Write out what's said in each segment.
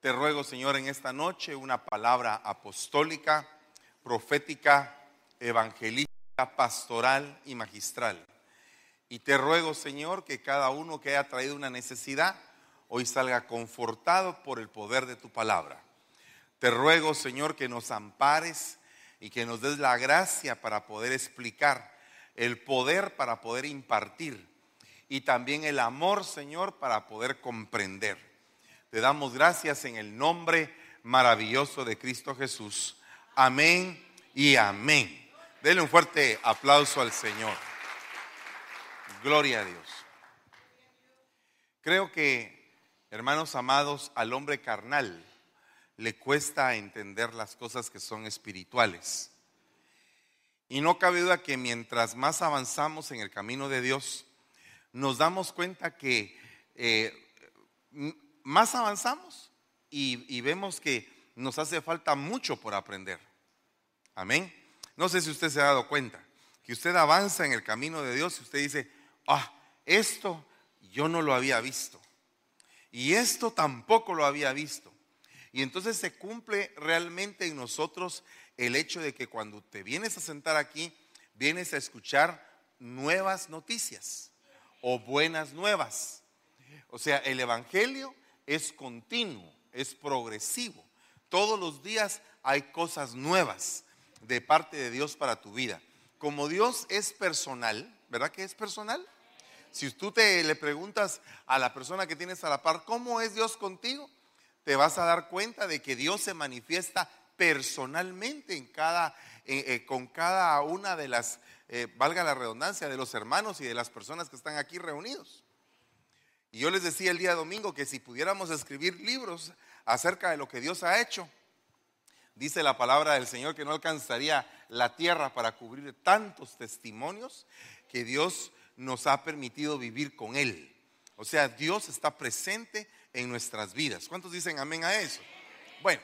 Te ruego, Señor, en esta noche una palabra apostólica, profética, evangelística, pastoral y magistral. Y te ruego, Señor, que cada uno que haya traído una necesidad, hoy salga confortado por el poder de tu palabra. Te ruego, Señor, que nos ampares y que nos des la gracia para poder explicar, el poder para poder impartir y también el amor, Señor, para poder comprender. Te damos gracias en el nombre maravilloso de Cristo Jesús. Amén y amén. Denle un fuerte aplauso al Señor. Gloria a Dios. Creo que, hermanos amados, al hombre carnal, le cuesta entender las cosas que son espirituales. Y no cabe duda que mientras más avanzamos en el camino de Dios, nos damos cuenta que eh, más avanzamos y, vemos que nos hace falta mucho por aprender. Amén. No sé si usted se ha dado cuenta que usted avanza en el camino de Dios y usted dice, ah, esto yo no lo había visto. Y esto tampoco lo había visto. Y entonces se cumple realmente en nosotros el hecho de que cuando te vienes a sentar aquí, vienes a escuchar nuevas noticias o buenas nuevas. O sea, el Evangelio es continuo, es progresivo. Todos los días hay cosas nuevas de parte de Dios para tu vida. Como Dios es personal, ¿verdad que es personal? Si tú te le preguntas a la persona que tienes a la par, ¿cómo es Dios contigo? te vas a dar cuenta de que Dios se manifiesta personalmente en cada, eh, eh, con cada una de las, eh, valga la redundancia, de los hermanos y de las personas que están aquí reunidos. Y yo les decía el día domingo que si pudiéramos escribir libros acerca de lo que Dios ha hecho, dice la palabra del Señor que no alcanzaría la tierra para cubrir tantos testimonios que Dios nos ha permitido vivir con Él. O sea, Dios está presente en nuestras vidas. ¿Cuántos dicen amén a eso? Bueno,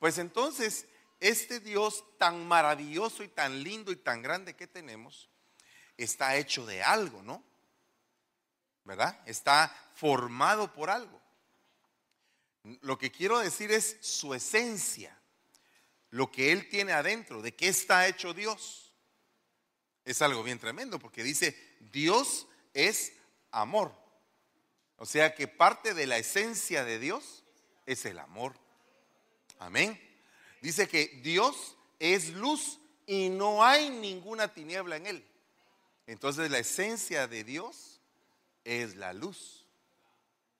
pues entonces, este Dios tan maravilloso y tan lindo y tan grande que tenemos, está hecho de algo, ¿no? ¿Verdad? Está formado por algo. Lo que quiero decir es su esencia, lo que Él tiene adentro, de qué está hecho Dios. Es algo bien tremendo porque dice, Dios es amor. O sea que parte de la esencia de Dios es el amor. Amén. Dice que Dios es luz y no hay ninguna tiniebla en él. Entonces la esencia de Dios es la luz.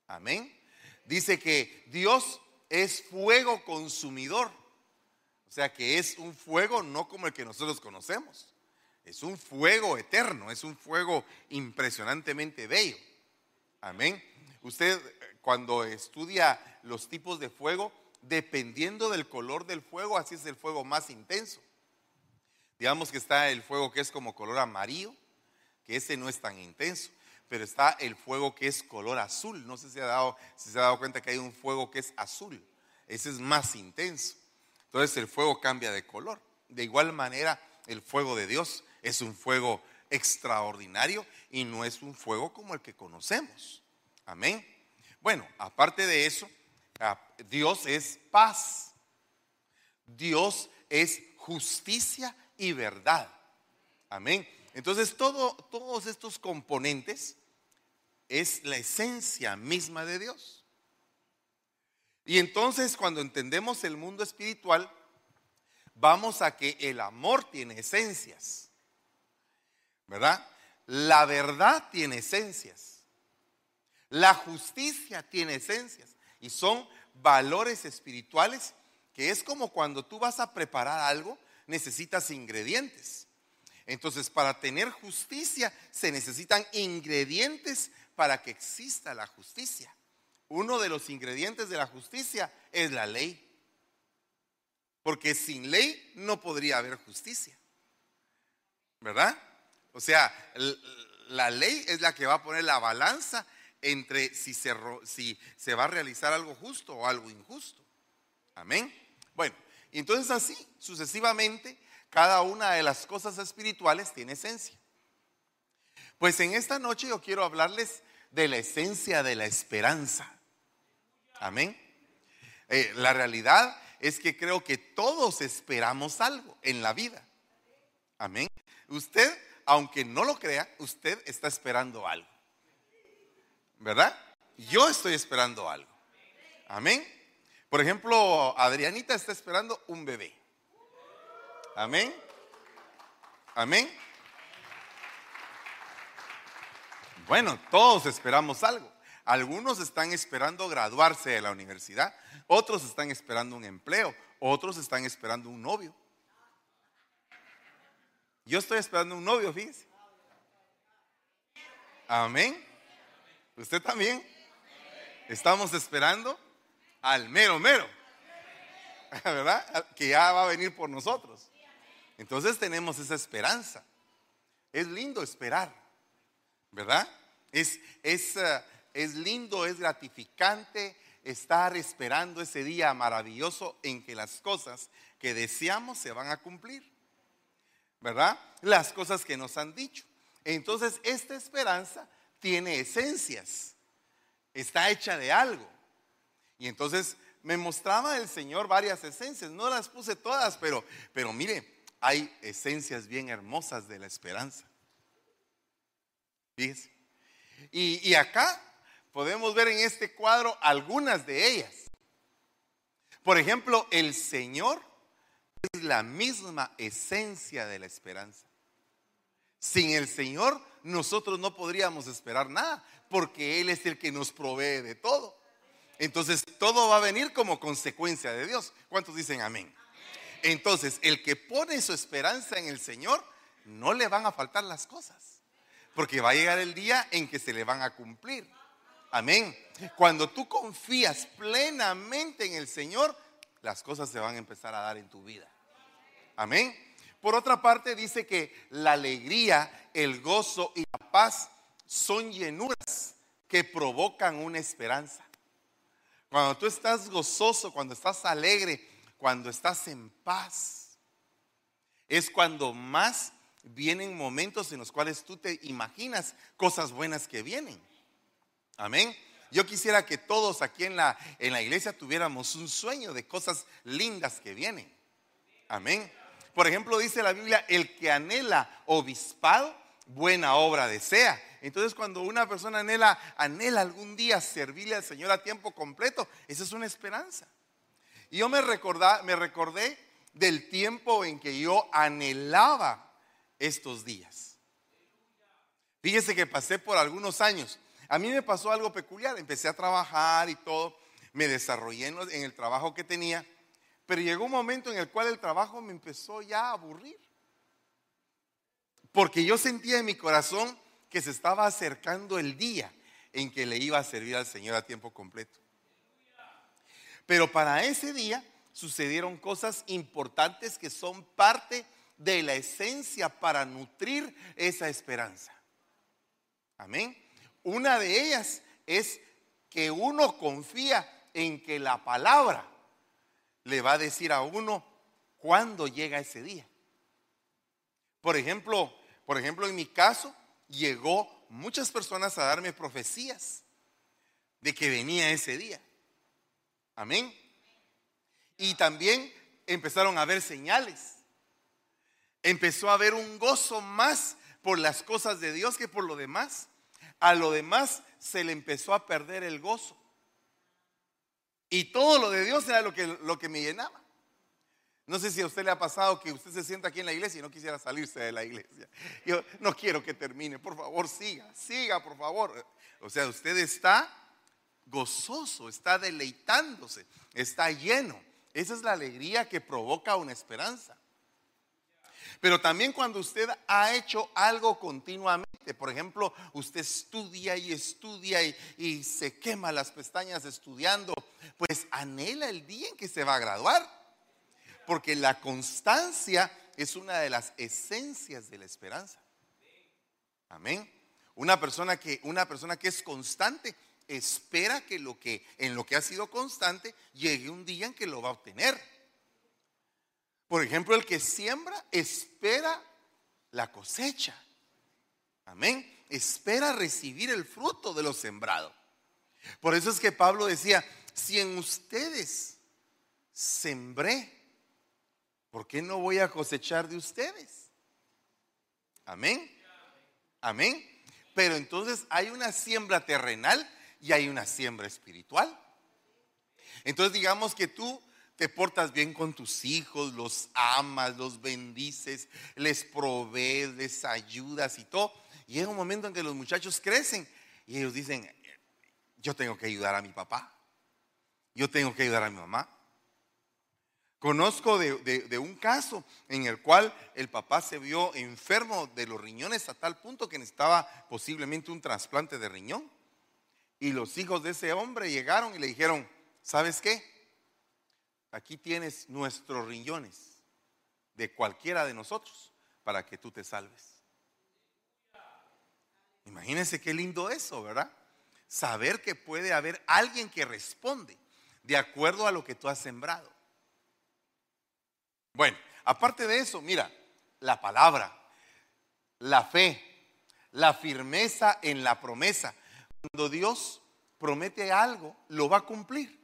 Amén. Dice que Dios es fuego consumidor. O sea que es un fuego no como el que nosotros conocemos. Es un fuego eterno, es un fuego impresionantemente bello. Amén. Usted cuando estudia los tipos de fuego, dependiendo del color del fuego, así es el fuego más intenso. Digamos que está el fuego que es como color amarillo, que ese no es tan intenso, pero está el fuego que es color azul. No sé si, ha dado, si se ha dado cuenta que hay un fuego que es azul, ese es más intenso. Entonces el fuego cambia de color. De igual manera, el fuego de Dios es un fuego extraordinario y no es un fuego como el que conocemos. Amén. Bueno, aparte de eso, Dios es paz. Dios es justicia y verdad. Amén. Entonces, todo, todos estos componentes es la esencia misma de Dios. Y entonces, cuando entendemos el mundo espiritual, vamos a que el amor tiene esencias. ¿verdad? La verdad tiene esencias. La justicia tiene esencias. Y son valores espirituales que es como cuando tú vas a preparar algo, necesitas ingredientes. Entonces, para tener justicia se necesitan ingredientes para que exista la justicia. Uno de los ingredientes de la justicia es la ley. Porque sin ley no podría haber justicia. ¿Verdad? O sea, la ley es la que va a poner la balanza entre si se, si se va a realizar algo justo o algo injusto. Amén. Bueno, entonces así, sucesivamente, cada una de las cosas espirituales tiene esencia. Pues en esta noche yo quiero hablarles de la esencia de la esperanza. Amén. Eh, la realidad es que creo que todos esperamos algo en la vida. Amén. Usted, aunque no lo crea, usted está esperando algo. ¿Verdad? Yo estoy esperando algo. Amén. Por ejemplo, Adrianita está esperando un bebé. Amén. Amén. Bueno, todos esperamos algo. Algunos están esperando graduarse de la universidad, otros están esperando un empleo, otros están esperando un novio. Yo estoy esperando un novio, fíjese. Amén. ¿Usted también? Estamos esperando al mero mero. ¿Verdad? Que ya va a venir por nosotros. Entonces tenemos esa esperanza. Es lindo esperar. ¿Verdad? Es, es, eh, es lindo, es gratificante estar esperando ese día maravilloso en que las cosas que deseamos se van a cumplir. ¿verdad? Las cosas que nos han dicho. Entonces, esta esperanza tiene esencias, está hecha de algo. Y entonces me mostraba el Señor varias esencias, no las puse todas, pero, pero mire, hay esencias bien hermosas de la esperanza. Fíjese. Y, y acá podemos ver en este cuadro algunas de ellas. Por ejemplo, el Señor es la misma esencia de la esperanza. Sin el Señor nosotros no podríamos esperar nada, porque Él es el que nos provee de todo. Entonces todo va a venir como consecuencia de Dios. ¿Cuántos dicen amén? Entonces el que pone su esperanza en el Señor, no le van a faltar las cosas, porque va a llegar el día en que se le van a cumplir. Amén. Cuando tú confías plenamente en el Señor, las cosas se van a empezar a dar en tu vida. Amén. Por otra parte, dice que la alegría, el gozo y la paz son llenuras que provocan una esperanza. Cuando tú estás gozoso, cuando estás alegre, cuando estás en paz, es cuando más vienen momentos en los cuales tú te imaginas cosas buenas que vienen. Amén. Yo quisiera que todos aquí en la, en la iglesia tuviéramos un sueño de cosas lindas que vienen. Amén. Por ejemplo, dice la Biblia, el que anhela obispado, buena obra desea. Entonces, cuando una persona anhela, anhela algún día servirle al Señor a tiempo completo, esa es una esperanza. Y yo me, me recordé del tiempo en que yo anhelaba estos días. Fíjese que pasé por algunos años. A mí me pasó algo peculiar. Empecé a trabajar y todo. Me desarrollé en el trabajo que tenía. Pero llegó un momento en el cual el trabajo me empezó ya a aburrir. Porque yo sentía en mi corazón que se estaba acercando el día en que le iba a servir al Señor a tiempo completo. Pero para ese día sucedieron cosas importantes que son parte de la esencia para nutrir esa esperanza. Amén. Una de ellas es que uno confía en que la palabra le va a decir a uno cuándo llega ese día. Por ejemplo, por ejemplo, en mi caso, llegó muchas personas a darme profecías de que venía ese día. Amén. Y también empezaron a haber señales. Empezó a haber un gozo más por las cosas de Dios que por lo demás. A lo demás se le empezó a perder el gozo. Y todo lo de Dios era lo que, lo que me llenaba. No sé si a usted le ha pasado que usted se sienta aquí en la iglesia y no quisiera salirse de la iglesia. Yo no quiero que termine, por favor, siga, siga, por favor. O sea, usted está gozoso, está deleitándose, está lleno. Esa es la alegría que provoca una esperanza. Pero también cuando usted ha hecho algo continuamente, por ejemplo, usted estudia y estudia y, se quema las pestañas estudiando, pues anhela el día en que se va a graduar. Porque la constancia es una de las esencias de la esperanza. Amén. Una persona que, una persona que es constante espera que, lo que en lo que ha sido constante llegue un día en que lo va a obtener. Por ejemplo, el que siembra espera la cosecha. Amén. Espera recibir el fruto de lo sembrado. Por eso es que Pablo decía, si en ustedes sembré, ¿por qué no voy a cosechar de ustedes? Amén. Amén. Pero entonces hay una siembra terrenal y hay una siembra espiritual. Entonces digamos que tú te portas bien con tus hijos, los amas, los bendices, les provees, les ayudas y todo. Y llega un momento en que los muchachos crecen y ellos dicen, yo tengo que ayudar a mi papá, yo tengo que ayudar a mi mamá. Conozco de, un caso en el cual el papá se vio enfermo de los riñones a tal punto que necesitaba posiblemente un trasplante de riñón. Y los hijos de ese hombre llegaron y le dijeron, ¿sabes qué? Aquí tienes nuestros riñones de cualquiera de nosotros para que tú te salves. Imagínense qué lindo eso, ¿verdad? Saber que puede haber alguien que responde de acuerdo a lo que tú has sembrado. Bueno, aparte de eso, mira, la palabra, la fe, la firmeza en la promesa. Cuando Dios promete algo, lo va a cumplir.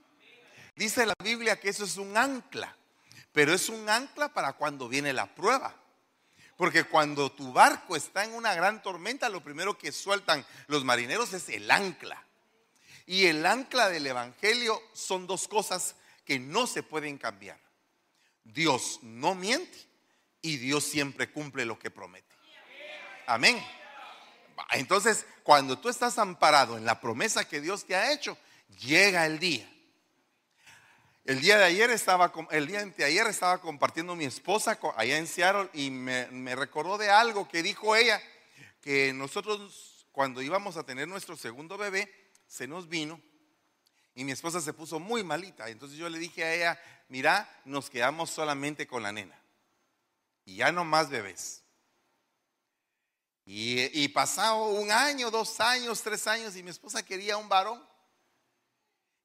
Dice la Biblia que eso es un ancla, pero es un ancla para cuando viene la prueba. Porque cuando tu barco está en una gran tormenta, lo primero que sueltan los marineros es el ancla. Y el ancla del Evangelio son dos cosas que no se pueden cambiar. Dios no miente y Dios siempre cumple lo que promete. Amén. Entonces, cuando tú estás amparado en la promesa que Dios te ha hecho, llega el día. El día de ayer estaba, el día de ayer estaba compartiendo mi esposa allá en Seattle y me, me recordó de algo que dijo ella, que nosotros cuando íbamos a tener nuestro segundo bebé, se nos vino y mi esposa se puso muy malita. Entonces yo le dije a ella, mira, nos quedamos solamente con la nena. Y ya no más bebés. Y, pasado un año, dos años, tres años, y mi esposa quería un varón.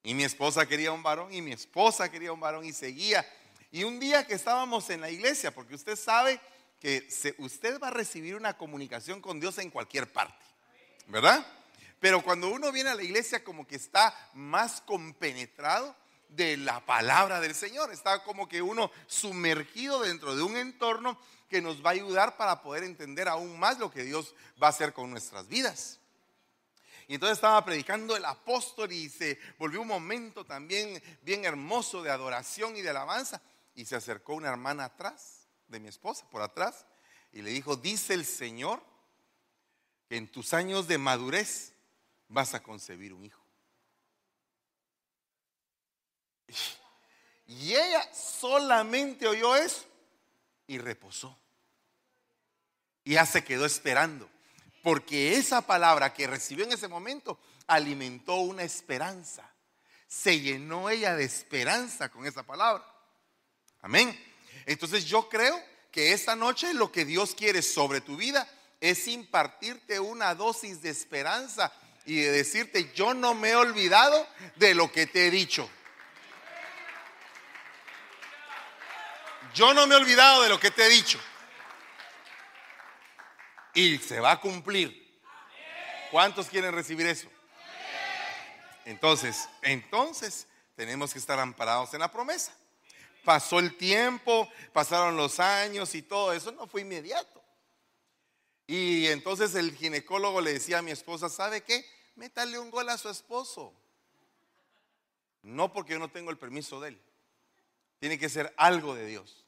Y mi esposa quería un varón, y mi esposa quería un varón, y seguía. Y un día que estábamos en la iglesia, porque usted sabe que usted va a recibir una comunicación con Dios en cualquier parte, ¿verdad? Pero cuando uno viene a la iglesia como que está más compenetrado de la palabra del Señor. Está como que uno sumergido dentro de un entorno que nos va a ayudar para poder entender aún más lo que Dios va a hacer con nuestras vidas. Y entonces estaba predicando el apóstol y se volvió un momento también bien hermoso de adoración y de alabanza. Y se acercó una hermana atrás de mi esposa, por atrás, y le dijo, dice el Señor que en tus años de madurez vas a concebir un hijo. Y ella solamente oyó eso y reposó. Y ya se quedó esperando. Porque esa palabra que recibió en ese momento alimentó una esperanza. Se llenó ella de esperanza con esa palabra. Amén. Entonces yo creo que esta noche lo que Dios quiere sobre tu vida es impartirte una dosis de esperanza y de decirte, yo no me he olvidado de lo que te he dicho. Yo no me he olvidado de lo que te he dicho. Y se va a cumplir. ¿Cuántos quieren recibir eso? Entonces, entonces tenemos que estar amparados en la promesa. Pasó el tiempo, pasaron los años y todo eso no fue inmediato. Y entonces el ginecólogo le decía a mi esposa, ¿sabe qué? Métale un gol a su esposo. No porque yo no tengo el permiso de él. Tiene que ser algo de Dios.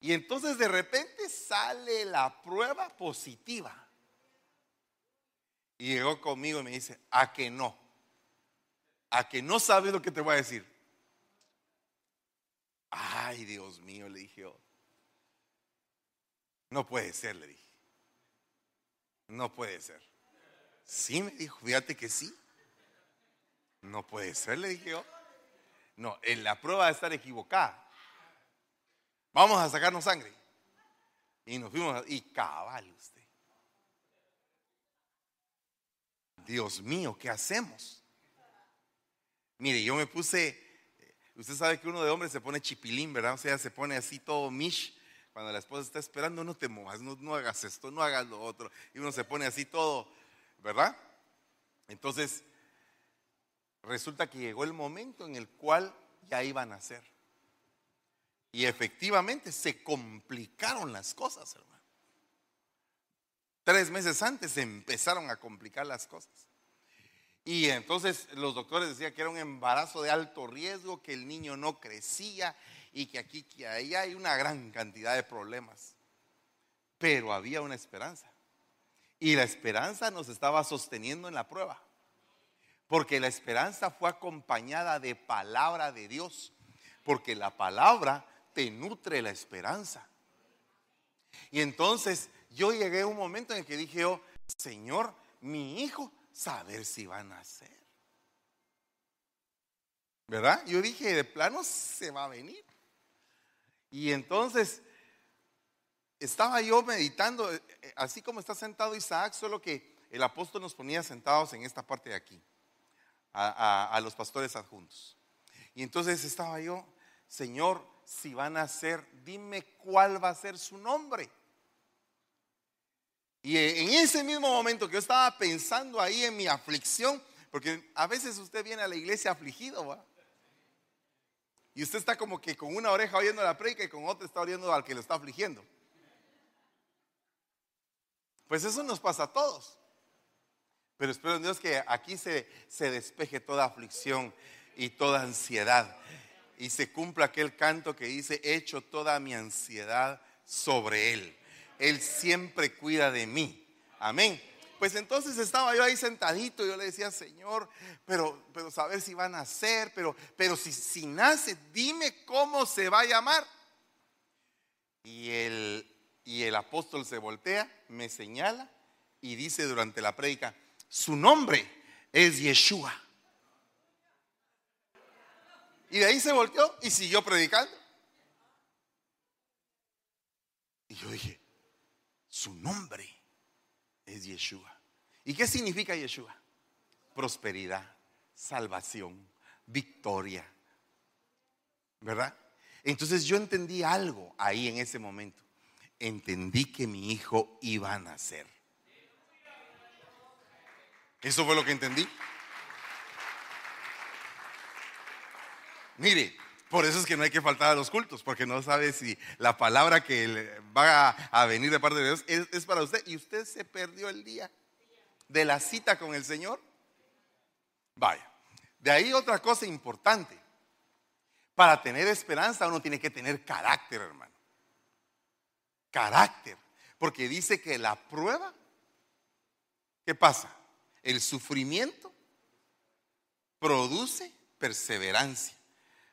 Y entonces de repente sale la prueba positiva. Y llegó conmigo y me dice, a que no. A que no sabes lo que te voy a decir. Ay, Dios mío, le dije yo. No puede ser, le dije. No puede ser. Sí, me dijo, fíjate que sí. No puede ser, le dije yo. No, en la prueba de estar equivocada. Vamos a sacarnos sangre. Y nos fuimos, y cabal usted. Dios mío, ¿qué hacemos? Mire, yo me puse, usted sabe que uno de hombres se pone chipilín, ¿verdad? O sea, se pone así todo mish. Cuando la esposa está esperando, no te muevas, no, no hagas esto, no hagas lo otro. Y uno se pone así todo, ¿verdad? Entonces, resulta que llegó el momento en el cual ya iban a ser. Y efectivamente se complicaron las cosas, hermano. Tres meses antes se empezaron a complicar las cosas. Y entonces los doctores decían que era un embarazo de alto riesgo, que el niño no crecía y que aquí, que ahí hay una gran cantidad de problemas. Pero había una esperanza. Y la esperanza nos estaba sosteniendo en la prueba. Porque la esperanza fue acompañada de palabra de Dios. Porque la palabra te nutre la esperanza. Y entonces yo llegué a un momento en el que dije, oh, Señor, mi hijo, saber si van a nacer. ¿Verdad? Yo dije, de plano se va a venir. Y entonces estaba yo meditando, eh, eh, así como está sentado Isaac, solo que el apóstol nos ponía sentados en esta parte de aquí, a, los pastores adjuntos. Y entonces estaba yo, Señor, si van a ser, dime cuál va a ser su nombre. Y en ese mismo momento que yo estaba pensando ahí en mi aflicción, porque a veces usted viene a la iglesia afligido. Y usted está como que con una oreja oyendo la predica y con otra está oyendo al que lo está afligiendo. Pues eso nos pasa a todos. Pero espero en Dios que aquí se, se despeje toda aflicción y toda ansiedad. Y se cumpla aquel canto que dice, he hecho toda mi ansiedad sobre Él. Él siempre cuida de mí. Amén. Pues entonces estaba yo ahí sentadito y yo le decía, Señor, pero, pero saber si va a nacer, pero, pero si, si nace, dime cómo se va a llamar. Y el, y el apóstol se voltea, me señala y dice durante la prédica, su nombre es Yeshua. Y de ahí se volteó y siguió predicando. Y yo dije, su nombre es Yeshua. ¿Y qué significa Yeshua? Prosperidad, salvación, victoria. ¿Verdad? Entonces yo entendí algo ahí en ese momento entendí que mi hijo iba a nacer. Eso fue lo que entendí. Mire, por eso es que no hay que faltar a los cultos, porque no sabe si la palabra que va a, venir de parte de Dios es, es para usted y usted se perdió el día de la cita con el Señor. Vaya, de ahí otra cosa importante. Para tener esperanza uno tiene que tener carácter, hermano carácter. Porque dice que la prueba, ¿qué pasa? El sufrimiento produce perseverancia.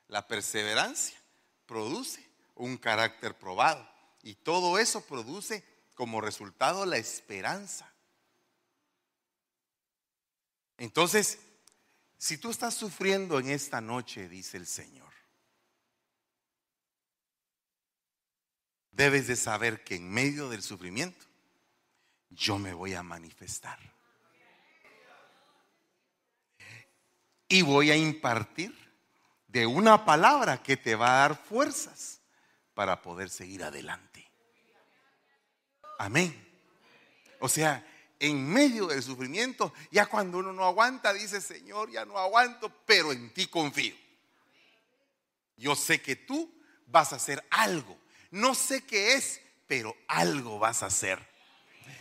La perseverancia produce un carácter probado. Y todo eso produce como resultado la esperanza. Entonces, si tú estás sufriendo en esta noche, dice el Señor, debes de saber que en medio del sufrimiento yo me voy a manifestar. Y voy a impartir de una palabra que te va a dar fuerzas para poder seguir adelante. Amén. O sea, en medio del sufrimiento, ya cuando uno no aguanta, dice, Señor, ya no aguanto, pero en ti confío. Yo sé que tú vas a hacer algo no sé qué es, pero algo vas a hacer.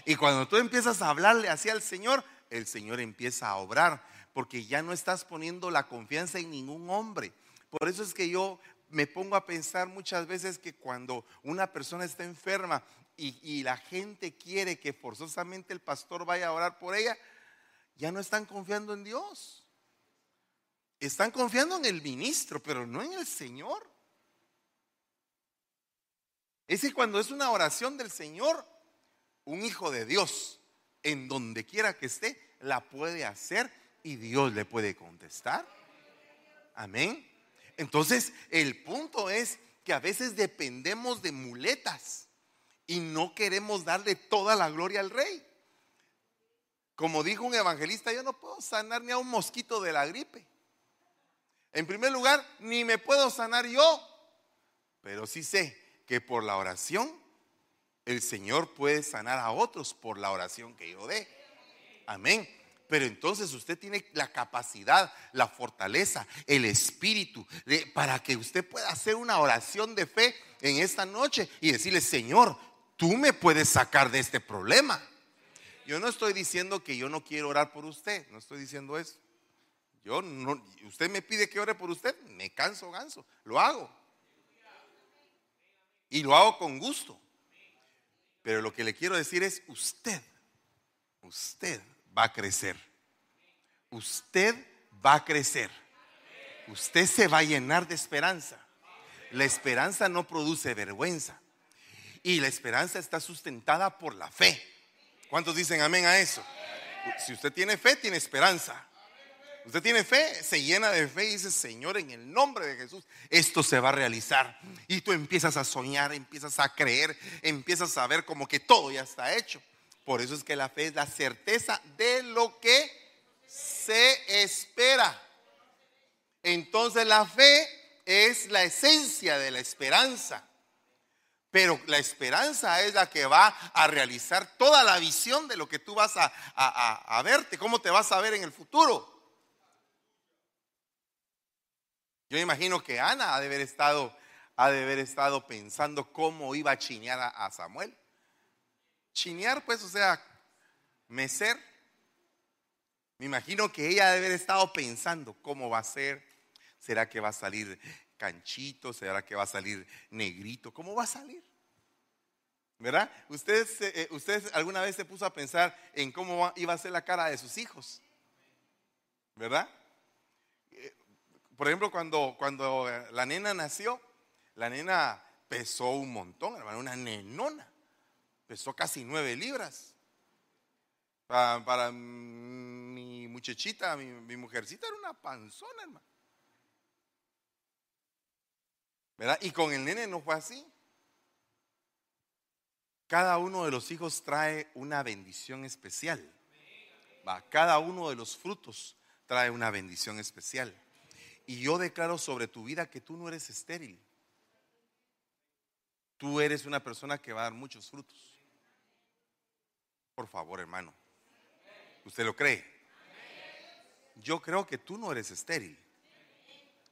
Y cuando tú empiezas a hablarle hacia el Señor, el Señor empieza a obrar, porque ya no estás poniendo la confianza en ningún hombre. Por eso es que yo me pongo a pensar muchas veces que cuando una persona está enferma y, la gente quiere que forzosamente el pastor vaya a orar por ella, ya no están confiando en Dios. Están confiando en el ministro, pero no en el Señor. Es que cuando es una oración del Señor, un hijo de Dios, en donde quiera que esté, la puede hacer y Dios le puede contestar. Amén. Entonces, el punto es que a veces dependemos de muletas y no queremos darle toda la gloria al rey. Como dijo un evangelista, yo no puedo sanar ni a un mosquito de la gripe. En primer lugar, ni me puedo sanar yo, pero sí sé que por la oración el Señor puede sanar a otros por la oración que yo dé. Amén. Pero entonces usted tiene la capacidad, la fortaleza, el espíritu para que usted pueda hacer una oración de fe en esta noche y decirle, Señor, tú me puedes sacar de este problema. Yo no estoy diciendo que yo no quiero orar por usted, no estoy diciendo eso. Yo no, usted me pide que ore por usted, me canso ganso, lo hago. Y lo hago con gusto. Pero lo que le quiero decir es, usted, usted va a crecer. Usted va a crecer. Usted se va a llenar de esperanza. La esperanza no produce vergüenza. Y la esperanza está sustentada por la fe. ¿Cuántos dicen amén a eso? Si usted tiene fe, tiene esperanza. Usted tiene fe, se llena de fe y dice, Señor, en el nombre de Jesús, esto se va a realizar. Y tú empiezas a soñar, empiezas a creer, empiezas a ver como que todo ya está hecho. Por eso es que la fe es la certeza de lo que se espera. Entonces la fe es la esencia de la esperanza. Pero la esperanza es la que va a realizar toda la visión de lo que tú vas a, a verte, cómo te vas a ver en el futuro. Yo imagino que Ana ha de haber estado, ha de haber estado pensando cómo iba a chinear a, Samuel. Chinear, pues, o sea, mecer. Me imagino que ella ha de haber estado pensando cómo va a ser. ¿Será que va a salir canchito? ¿Será que va a salir negrito? ¿Cómo va a salir? ¿Verdad? ¿Ustedes, eh, ¿Ustedes alguna vez se puso a pensar en cómo iba a ser la cara de sus hijos? ¿Verdad? por ejemplo, cuando, cuando la nena nació, la nena pesó un montón, hermano, una nenona. Pesó casi nueve libras. Para, mi muchachita, mi, mujercita era una panzona, hermano. ¿Verdad? Y con el nene no fue así. Cada uno de los hijos trae una bendición especial. Va, cada uno de los frutos trae una bendición especial. Y yo declaro sobre tu vida que tú no eres estéril. Tú eres una persona que va a dar muchos frutos. Por favor, hermano. ¿Usted lo cree? Yo creo que tú no eres estéril.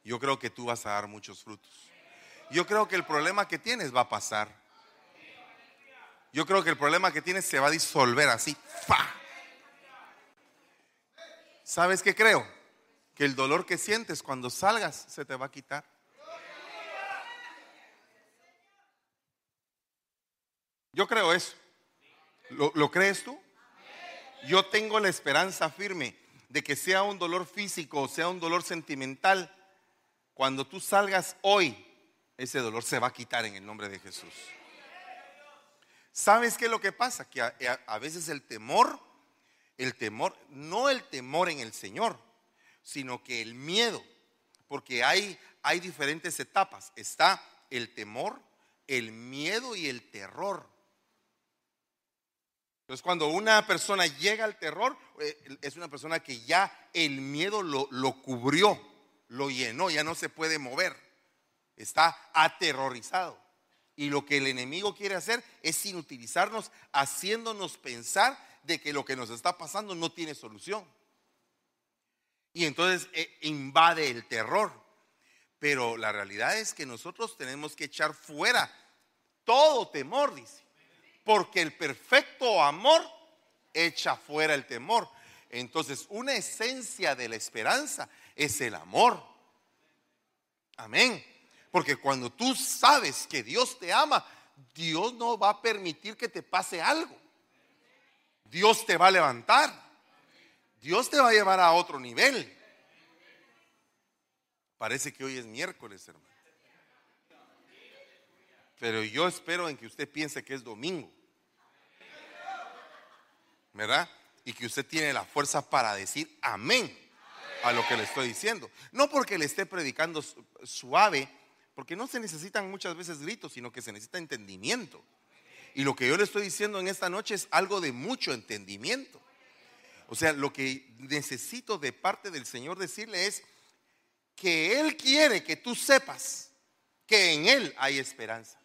Yo creo que tú vas a dar muchos frutos. Yo creo que el problema que tienes va a pasar. Yo creo que el problema que tienes se va a disolver así. ¿Sabes qué creo? que el dolor que sientes cuando salgas se te va a quitar. Yo creo eso. ¿Lo, crees tú? Yo tengo la esperanza firme de que sea un dolor físico o sea un dolor sentimental, cuando tú salgas hoy, ese dolor se va a quitar en el nombre de Jesús. ¿Sabes qué es lo que pasa? Que a veces el temor, el temor, no el temor en el Señor, sino que el miedo, porque hay, hay diferentes etapas. Está el temor, el miedo y el terror. Entonces cuando una persona llega al terror, eh, es una persona que ya el miedo lo, lo cubrió, lo llenó, ya no se puede mover. Está aterrorizado. Y lo que el enemigo quiere hacer es inutilizarnos, haciéndonos pensar de que lo que nos está pasando no tiene solución. Y entonces eh, invade el terror. Pero la realidad es que nosotros tenemos que echar fuera todo temor, dice. Porque el perfecto amor echa fuera el temor. Entonces, una esencia de la esperanza es el amor. Amén. Porque cuando tú sabes que Dios te ama, Dios no va a permitir que te pase algo. Dios te va a levantar. Dios te va a llevar a otro nivel. Parece que hoy es miércoles, hermano. Pero yo espero en que usted piense que es domingo. ¿Verdad? Y que usted tiene la fuerza para decir amén a lo que le estoy diciendo. No porque le esté predicando suave, porque no se necesitan muchas veces gritos, sino que se necesita entendimiento. Y lo que yo le estoy diciendo en esta noche es algo de mucho entendimiento. O sea, lo que necesito de parte del Señor decirle es que Él quiere que tú sepas que en Él hay esperanza.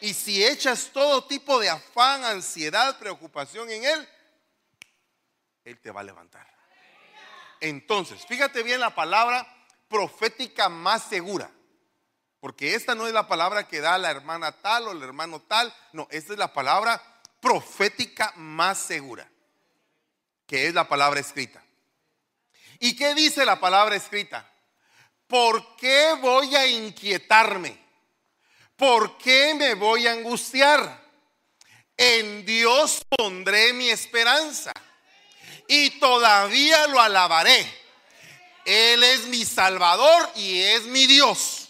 Y si echas todo tipo de afán, ansiedad, preocupación en Él, Él te va a levantar. Entonces, fíjate bien la palabra profética más segura. Porque esta no es la palabra que da la hermana tal o el hermano tal. No, esta es la palabra profética más segura. Que es la palabra escrita. ¿Y qué dice la palabra escrita? ¿Por qué voy a inquietarme? ¿Por qué me voy a angustiar? En Dios pondré mi esperanza y todavía lo alabaré. Él es mi Salvador y es mi Dios.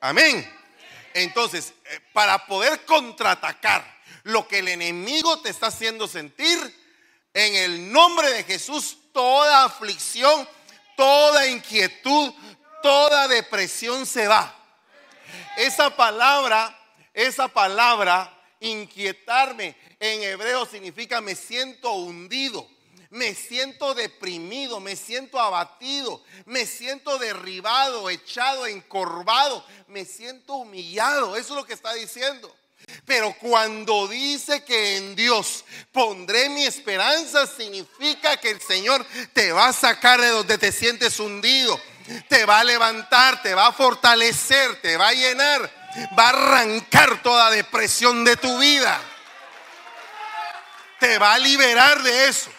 Amén. Entonces, eh, para poder contraatacar lo que el enemigo te está haciendo sentir, en el nombre de Jesús, toda aflicción, toda inquietud, toda depresión se va. Esa palabra, esa palabra, inquietarme, en hebreo significa me siento hundido me siento deprimido, me siento abatido, me siento derribado, echado, encorvado, me siento humillado. Eso es lo que está diciendo. Pero cuando dice que en Dios pondré mi esperanza, significa que el Señor te va a sacar de donde te sientes hundido, te va a levantar, te va a fortalecer, te va a llenar, va a arrancar toda depresión de tu vida. Te va a liberar de eso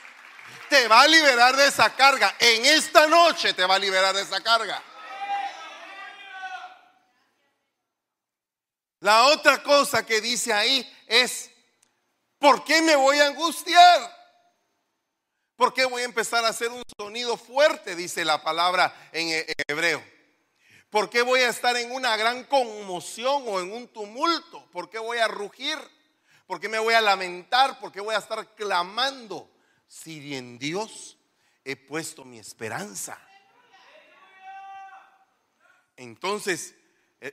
te va a liberar de esa carga. En esta noche te va a liberar de esa carga. La otra cosa que dice ahí es, ¿por qué me voy a angustiar? ¿Por qué voy a empezar a hacer un sonido fuerte? Dice la palabra en hebreo. ¿Por qué voy a estar en una gran conmoción o en un tumulto? ¿Por qué voy a rugir? ¿Por qué me voy a lamentar? ¿Por qué voy a estar clamando? si en Dios he puesto mi esperanza. Entonces,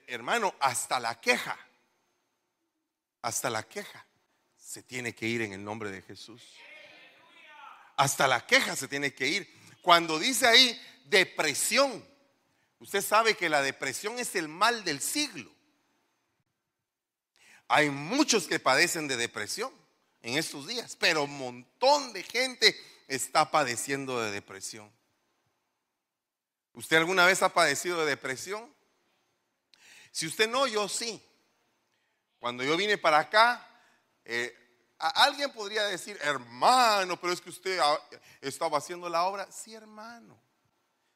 hermano, hasta la queja, hasta la queja se tiene que ir en el nombre de Jesús. Hasta la queja se tiene que ir. Cuando dice ahí depresión, usted sabe que la depresión es el mal del siglo. Hay muchos que padecen de depresión en estos días, pero un montón de gente está padeciendo de depresión. ¿Usted alguna vez ha padecido de depresión? Si usted no, yo sí. Cuando yo vine para acá, eh, alguien podría decir, hermano, pero es que usted estaba haciendo la obra. Sí, hermano.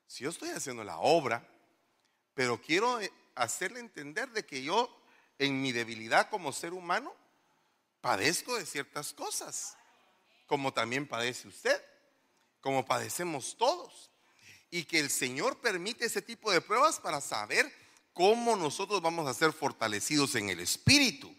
Si yo estoy haciendo la obra, pero quiero eh, hacerle entender de que yo, en mi debilidad como ser humano, padezco de ciertas cosas, como también padece usted, como padecemos todos. Y que el Señor permite ese tipo de pruebas para saber cómo nosotros vamos a ser fortalecidos en el Espíritu.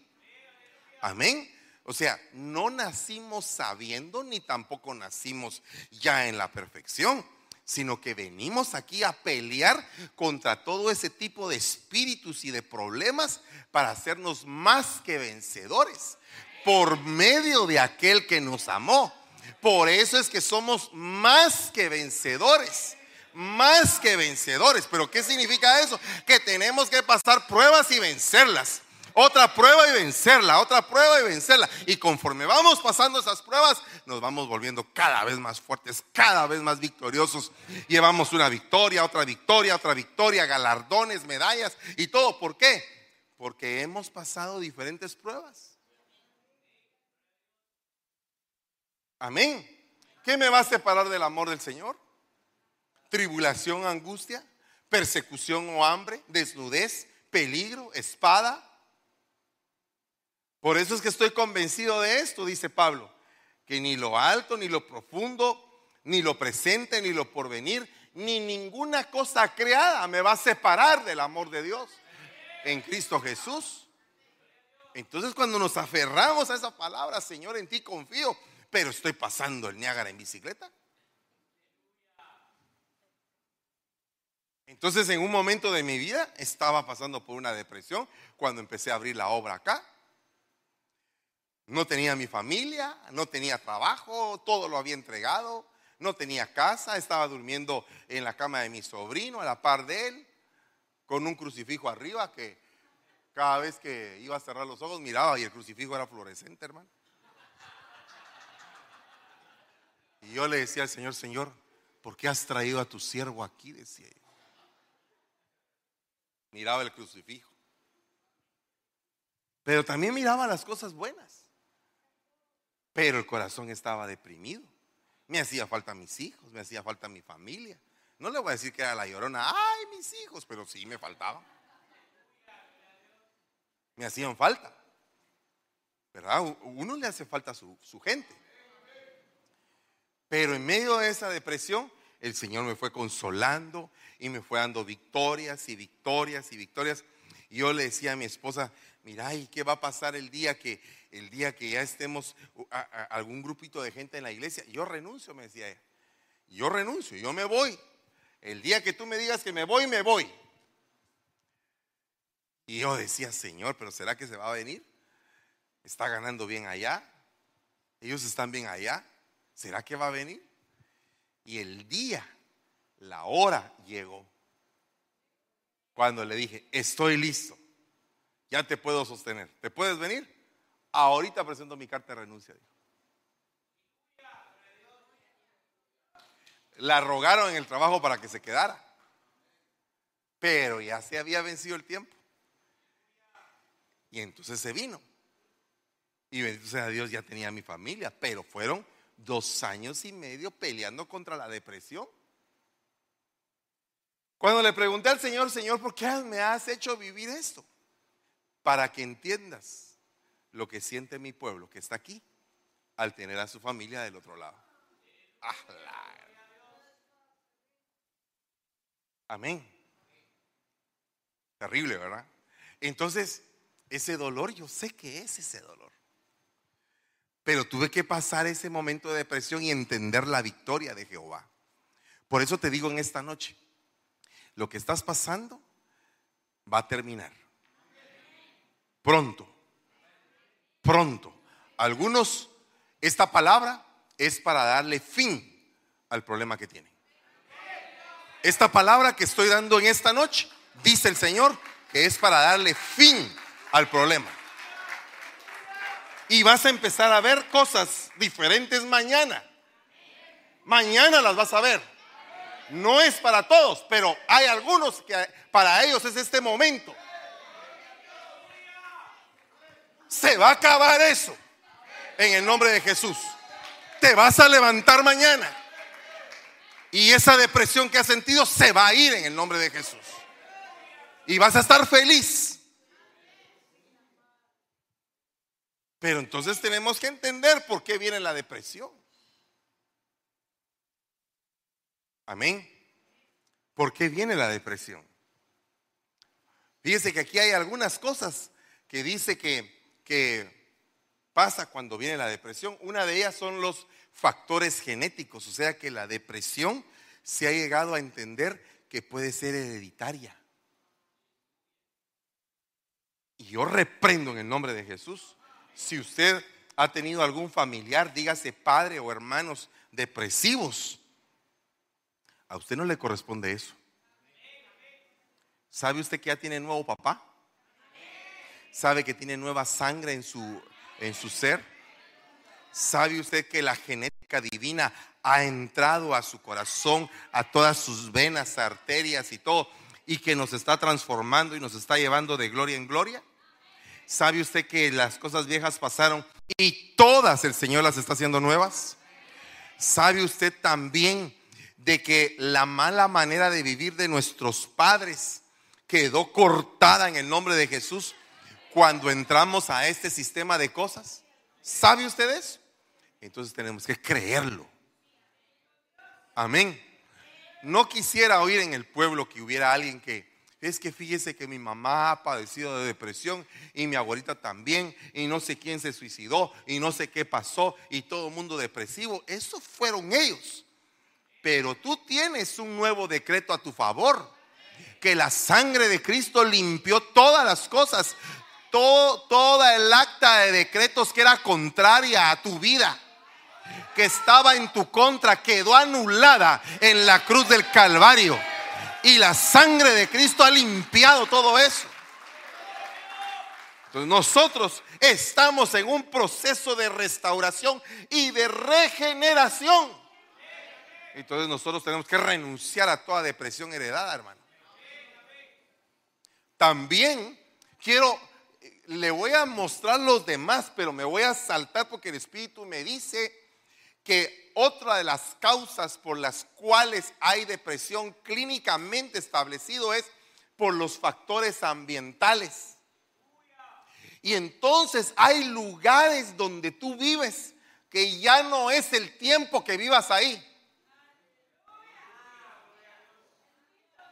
Amén. O sea, no nacimos sabiendo ni tampoco nacimos ya en la perfección, sino que venimos aquí a pelear contra todo ese tipo de espíritus y de problemas para hacernos más que vencedores por medio de aquel que nos amó. Por eso es que somos más que vencedores. Más que vencedores. Pero ¿qué significa eso? Que tenemos que pasar pruebas y vencerlas. Otra prueba y vencerla, otra prueba y vencerla. Y conforme vamos pasando esas pruebas, nos vamos volviendo cada vez más fuertes, cada vez más victoriosos. Llevamos una victoria, otra victoria, otra victoria, galardones, medallas y todo. ¿Por qué? Porque hemos pasado diferentes pruebas. Amén. ¿Qué me va a separar del amor del Señor? Tribulación, angustia, persecución o hambre, desnudez, peligro, espada. Por eso es que estoy convencido de esto, dice Pablo, que ni lo alto, ni lo profundo, ni lo presente, ni lo porvenir, ni ninguna cosa creada me va a separar del amor de Dios en Cristo Jesús. Entonces cuando nos aferramos a esa palabra, Señor, en ti confío, pero estoy pasando el Niágara en bicicleta. Entonces en un momento de mi vida estaba pasando por una depresión cuando empecé a abrir la obra acá. No tenía mi familia, no tenía trabajo, todo lo había entregado, no tenía casa, estaba durmiendo en la cama de mi sobrino a la par de él, con un crucifijo arriba que cada vez que iba a cerrar los ojos miraba y el crucifijo era fluorescente, hermano. Y yo le decía al Señor, Señor, ¿por qué has traído a tu siervo aquí? Decía yo. Miraba el crucifijo. Pero también miraba las cosas buenas. Pero el corazón estaba deprimido. Me hacía falta mis hijos, me hacía falta mi familia. No le voy a decir que era la llorona, ay, mis hijos, pero sí me faltaba. Me hacían falta. ¿Verdad? Uno le hace falta a su, su gente. Pero en medio de esa depresión, el Señor me fue consolando y me fue dando victorias y victorias y victorias. Y yo le decía a mi esposa, mira, ¿y qué va a pasar el día que el día que ya estemos algún grupito de gente en la iglesia? Yo renuncio, me decía ella. Yo renuncio, yo me voy. El día que tú me digas que me voy, me voy. Y yo decía, Señor, pero ¿será que se va a venir? Está ganando bien allá. Ellos están bien allá. ¿Será que va a venir? Y el día, la hora llegó. Cuando le dije, estoy listo ya te puedo sostener. ¿Te puedes venir? Ahorita presento mi carta de renuncia. La rogaron en el trabajo para que se quedara. Pero ya se había vencido el tiempo. Y entonces se vino. Y bendito sea Dios, ya tenía mi familia. Pero fueron dos años y medio peleando contra la depresión. Cuando le pregunté al Señor, Señor, ¿por qué me has hecho vivir esto? para que entiendas lo que siente mi pueblo que está aquí al tener a su familia del otro lado. Amén. Terrible, ¿verdad? Entonces, ese dolor, yo sé que es ese dolor. Pero tuve que pasar ese momento de depresión y entender la victoria de Jehová. Por eso te digo en esta noche, lo que estás pasando va a terminar. Pronto. Pronto. Algunos, esta palabra es para darle fin al problema que tienen. Esta palabra que estoy dando en esta noche, dice el Señor, que es para darle fin al problema. Y vas a empezar a ver cosas diferentes mañana. Mañana las vas a ver. No es para todos, pero hay algunos que para ellos es este momento. Se va a acabar eso en el nombre de Jesús. Te vas a levantar mañana. Y esa depresión que has sentido se va a ir en el nombre de Jesús. Y vas a estar feliz. Pero entonces tenemos que entender por qué viene la depresión. Amén. ¿Por qué viene la depresión? Fíjese que aquí hay algunas cosas que dice que pasa cuando viene la depresión. Una de ellas son los factores genéticos, o sea que la depresión se ha llegado a entender que puede ser hereditaria. Y yo reprendo en el nombre de Jesús. Si usted ha tenido algún familiar, dígase padre o hermanos depresivos, a usted no le corresponde eso. ¿Sabe usted que ya tiene nuevo papá? ¿Sabe que tiene nueva sangre en su, en su ser? ¿Sabe usted que la genética divina ha entrado a su corazón, a todas sus venas, arterias y todo, y que nos está transformando y nos está llevando de gloria en gloria? ¿Sabe usted que las cosas viejas pasaron y todas el Señor las está haciendo nuevas? ¿Sabe usted también de que la mala manera de vivir de nuestros padres quedó cortada en el nombre de Jesús? Cuando entramos a este sistema de cosas. ¿Sabe usted eso? Entonces tenemos que creerlo. Amén. No quisiera oír en el pueblo que hubiera alguien que, es que fíjese que mi mamá ha padecido de depresión y mi abuelita también y no sé quién se suicidó y no sé qué pasó y todo el mundo depresivo. Esos fueron ellos. Pero tú tienes un nuevo decreto a tu favor. Que la sangre de Cristo limpió todas las cosas toda el acta de decretos que era contraria a tu vida, que estaba en tu contra, quedó anulada en la cruz del Calvario. Y la sangre de Cristo ha limpiado todo eso. Entonces nosotros estamos en un proceso de restauración y de regeneración. Entonces nosotros tenemos que renunciar a toda depresión heredada, hermano. También quiero, le voy a mostrar los demás, pero me voy a saltar porque el Espíritu me dice que otra de las causas por las cuales hay depresión clínicamente establecido es por los factores ambientales. Y entonces hay lugares donde tú vives que ya no es el tiempo que vivas ahí.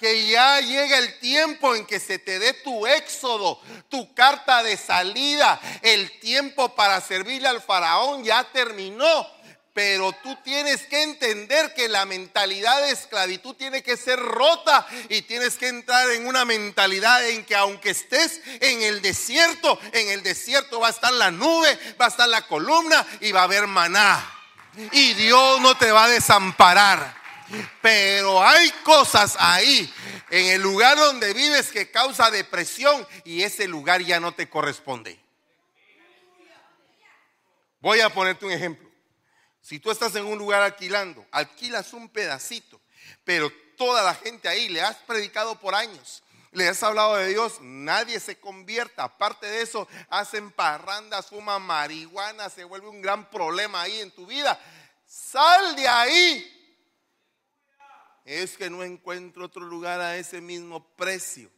Que ya llega el tiempo en que se te dé tu éxodo, tu carta de salida, el tiempo para servirle al faraón ya terminó. Pero tú tienes que entender que la mentalidad de esclavitud tiene que ser rota y tienes que entrar en una mentalidad en que aunque estés en el desierto, en el desierto va a estar la nube, va a estar la columna y va a haber maná. Y Dios no te va a desamparar. Pero hay cosas ahí en el lugar donde vives que causa depresión y ese lugar ya no te corresponde. Voy a ponerte un ejemplo. Si tú estás en un lugar alquilando, alquilas un pedacito, pero toda la gente ahí le has predicado por años, le has hablado de Dios, nadie se convierta. Aparte de eso, hacen parrandas, fuman marihuana, se vuelve un gran problema ahí en tu vida. Sal de ahí es que no encuentro otro lugar a ese mismo precio.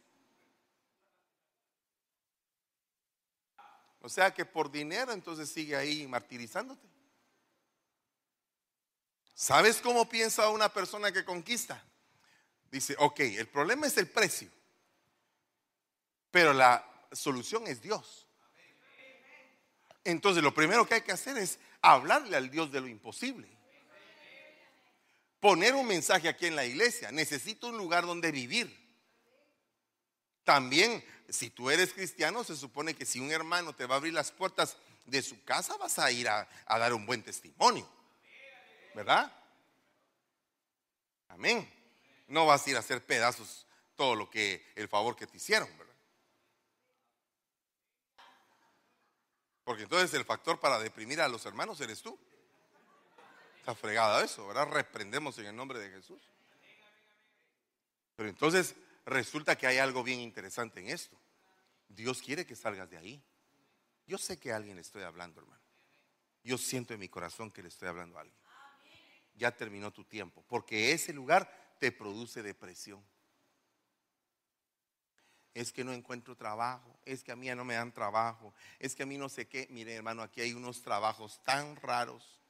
O sea que por dinero entonces sigue ahí martirizándote. ¿Sabes cómo piensa una persona que conquista? Dice, ok, el problema es el precio, pero la solución es Dios. Entonces lo primero que hay que hacer es hablarle al Dios de lo imposible poner un mensaje aquí en la iglesia. Necesito un lugar donde vivir. También, si tú eres cristiano, se supone que si un hermano te va a abrir las puertas de su casa, vas a ir a, dar un buen testimonio. ¿Verdad? Amén. No vas a ir a hacer pedazos todo lo que, el favor que te hicieron, ¿verdad? Porque entonces el factor para deprimir a los hermanos eres tú. Está fregada eso, ¿verdad? Reprendemos en el nombre de Jesús. Pero entonces resulta que hay algo bien interesante en esto. Dios quiere que salgas de ahí. Yo sé que a alguien le estoy hablando, hermano. Yo siento en mi corazón que le estoy hablando a alguien. Ya terminó tu tiempo, porque ese lugar te produce depresión. Es que no encuentro trabajo, es que a mí no me dan trabajo, es que a mí no sé qué. Mire, hermano, aquí hay unos trabajos tan raros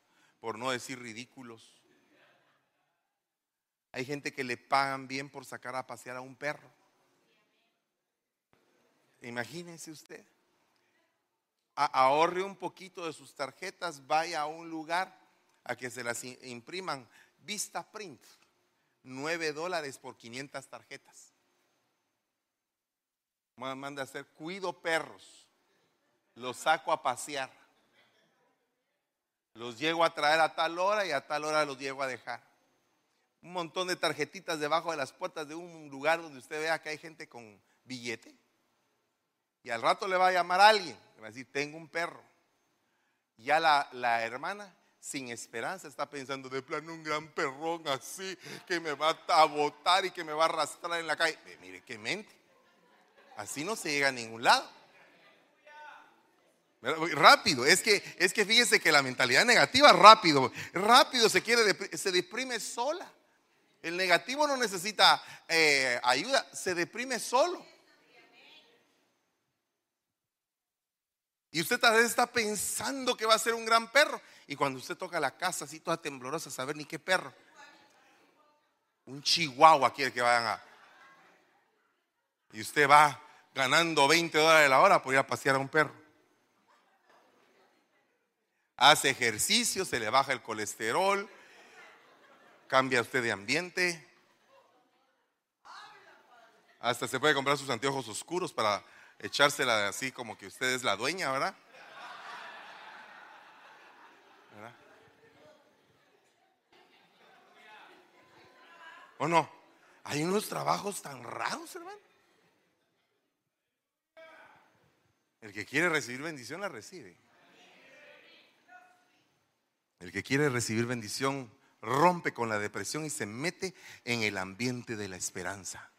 por no decir ridículos. Hay gente que le pagan bien por sacar a pasear a un perro. Imagínense usted. ahorre un poquito de sus tarjetas, vaya a un lugar a que se las impriman. Vista Print, 9 dólares por 500 tarjetas. Manda a hacer, cuido perros, los saco a pasear. Los llego a traer a tal hora y a tal hora los llego a dejar. Un montón de tarjetitas debajo de las puertas de un lugar donde usted vea que hay gente con billete. Y al rato le va a llamar alguien. Le va a decir, tengo un perro. Ya la, la hermana, sin esperanza, está pensando, de plano un gran perrón así, que me va a botar y que me va a arrastrar en la calle. mire, qué mente. Así no se llega a ningún lado. Rápido, es que, es que fíjese que la mentalidad negativa rápido, rápido se quiere, se deprime sola. El negativo no necesita eh, ayuda, se deprime solo. Y usted tal vez está pensando que va a ser un gran perro. Y cuando usted toca la casa así toda temblorosa, saber ni qué perro. Un chihuahua quiere que vayan a... Y usted va ganando 20 dólares la hora por ir a pasear a un perro hace ejercicio, se le baja el colesterol, cambia usted de ambiente. Hasta se puede comprar sus anteojos oscuros para echársela así como que usted es la dueña, ¿verdad? ¿O no? Hay unos trabajos tan raros, hermano. El que quiere recibir bendición la recibe. El que quiere recibir bendición, rompe con la depresión y se mete en el ambiente de la esperanza.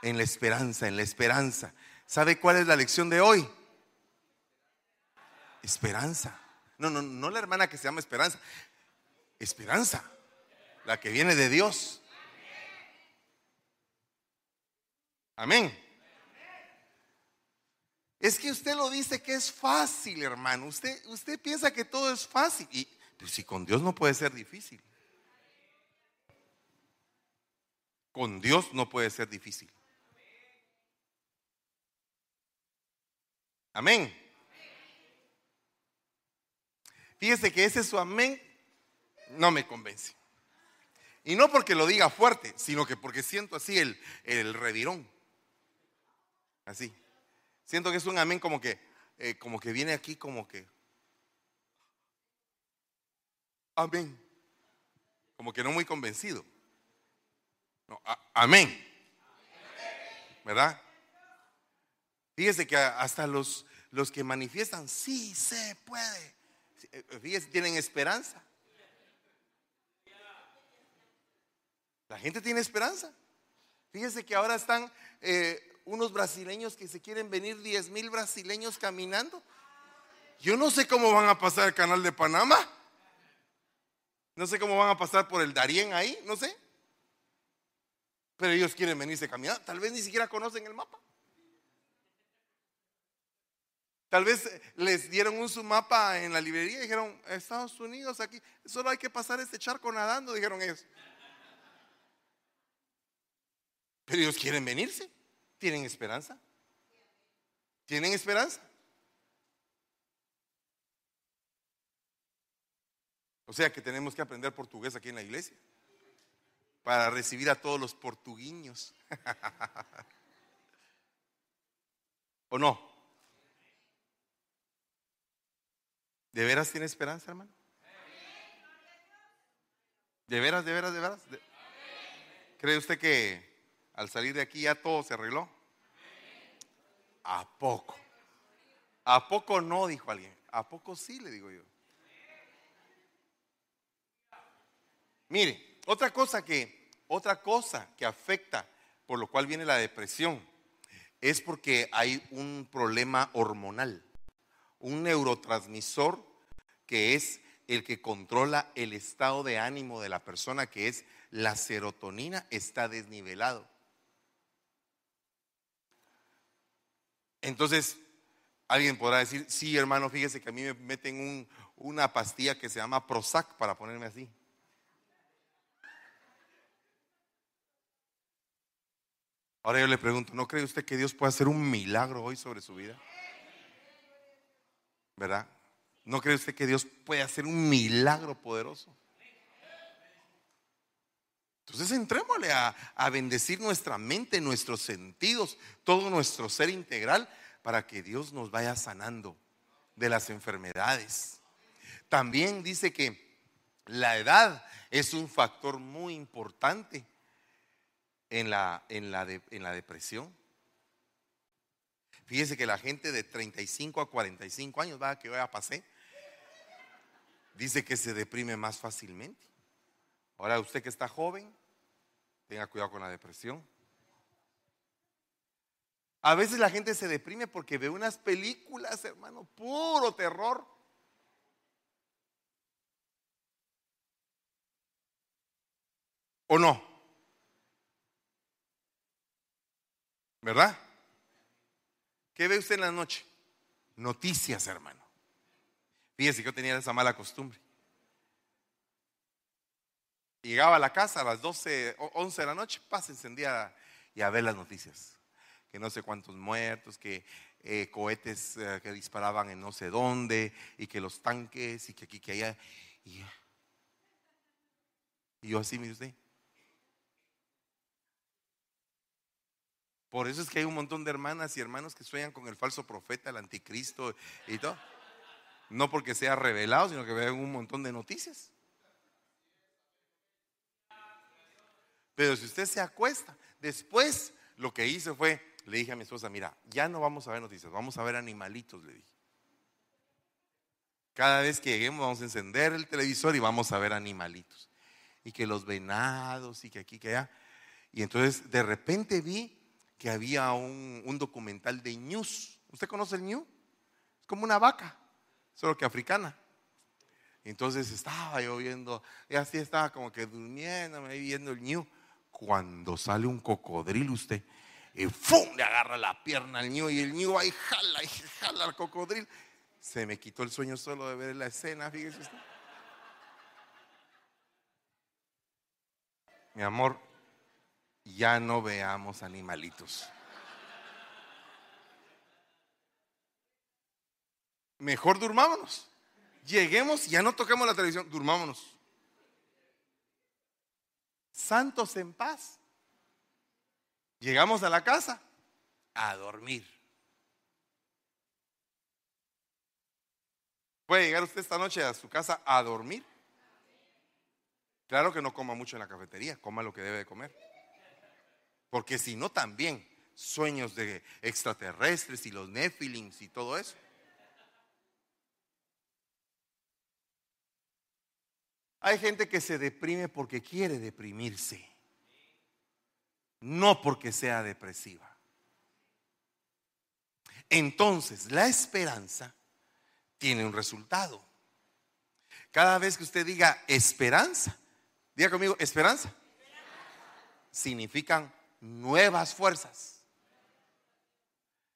En la esperanza, en la esperanza. ¿Sabe cuál es la lección de hoy? Esperanza. No, no, no la hermana que se llama esperanza. Esperanza. La que viene de Dios. Amén. Es que usted lo dice que es fácil, hermano. Usted, usted piensa que todo es fácil. Y pues, si con Dios no puede ser difícil. Con Dios no puede ser difícil. Amén. Fíjese que ese su amén no me convence. Y no porque lo diga fuerte, sino que porque siento así el, el revirón. Así. Siento que es un amén como que, eh, como que viene aquí como que. Amén. Como que no muy convencido. amén. ¿Verdad? Fíjese que hasta los, los que manifiestan, sí se puede. Eh, fíjese, tienen esperanza. La gente tiene esperanza. Fíjese que ahora están eh, unos brasileños que se quieren venir 10 mil brasileños caminando. Yo no sé cómo van a pasar el canal de Panamá. No sé cómo van a pasar por el Darién ahí, no sé. Pero ellos quieren venirse caminando. Tal vez ni siquiera conocen el mapa. Tal vez les dieron un su mapa en la librería y dijeron, Estados Unidos aquí, solo hay que pasar este charco nadando, dijeron ellos. Pero ellos quieren venirse. ¿Tienen esperanza? ¿Tienen esperanza? O sea que tenemos que aprender portugués aquí en la iglesia para recibir a todos los portuguiños. ¿O no? ¿De veras tiene esperanza, hermano? ¿De veras, de veras, de veras? ¿Cree usted que al salir de aquí ya todo se arregló. ¿A poco? ¿A poco no? Dijo alguien. ¿A poco sí? Le digo yo. Mire, otra cosa que, otra cosa que afecta, por lo cual viene la depresión, es porque hay un problema hormonal, un neurotransmisor que es el que controla el estado de ánimo de la persona, que es la serotonina, está desnivelado. Entonces, alguien podrá decir, sí, hermano, fíjese que a mí me meten una pastilla que se llama Prozac para ponerme así. Ahora yo le pregunto, ¿no cree usted que Dios puede hacer un milagro hoy sobre su vida? ¿Verdad? ¿No cree usted que Dios puede hacer un milagro poderoso? Entonces entrémosle a, bendecir nuestra mente, nuestros sentidos, todo nuestro ser integral, para que Dios nos vaya sanando de las enfermedades. También dice que la edad es un factor muy importante en la, en la, en la depresión. Fíjese que la gente de 35 a 45 años, va que a pasé, dice que se deprime más fácilmente. Ahora usted que está joven, tenga cuidado con la depresión. A veces la gente se deprime porque ve unas películas, hermano, puro terror. ¿O no? ¿Verdad? ¿Qué ve usted en la noche? Noticias, hermano. Fíjese que yo tenía esa mala costumbre. Llegaba a la casa a las 12, 11 de la noche, paz, encendía y a ver las noticias. Que no sé cuántos muertos, que eh, cohetes eh, que disparaban en no sé dónde, y que los tanques, y que aquí, que allá. Y, yo así, me usted. Por eso es que hay un montón de hermanas y hermanos que sueñan con el falso profeta, el anticristo y todo. No porque sea revelado, sino que ven un montón de noticias. Pero si usted se acuesta, después lo que hice fue, le dije a mi esposa, mira, ya no vamos a ver noticias, vamos a ver animalitos, le dije. Cada vez que lleguemos vamos a encender el televisor y vamos a ver animalitos. Y que los venados y que aquí, que allá. Y entonces de repente vi que había un, documental de ñus. ¿Usted conoce el ñu? Es como una vaca, solo que africana. Entonces estaba yo viendo, y así estaba como que durmiendo, viendo el ñu. Cuando sale un cocodrilo usted, y ¡fum! le agarra la pierna al ñu y el ñu ahí jala y jala al cocodrilo. Se me quitó el sueño solo de ver la escena, fíjese usted. Mi amor, ya no veamos animalitos. Mejor durmámonos. Lleguemos, ya no toquemos la televisión, durmámonos. Santos en paz. Llegamos a la casa a dormir. ¿Puede llegar usted esta noche a su casa a dormir? Claro que no coma mucho en la cafetería, coma lo que debe de comer. Porque si no, también sueños de extraterrestres y los nefilins y todo eso. Hay gente que se deprime porque quiere deprimirse, no porque sea depresiva. Entonces, la esperanza tiene un resultado. Cada vez que usted diga esperanza, diga conmigo, esperanza, significan nuevas fuerzas.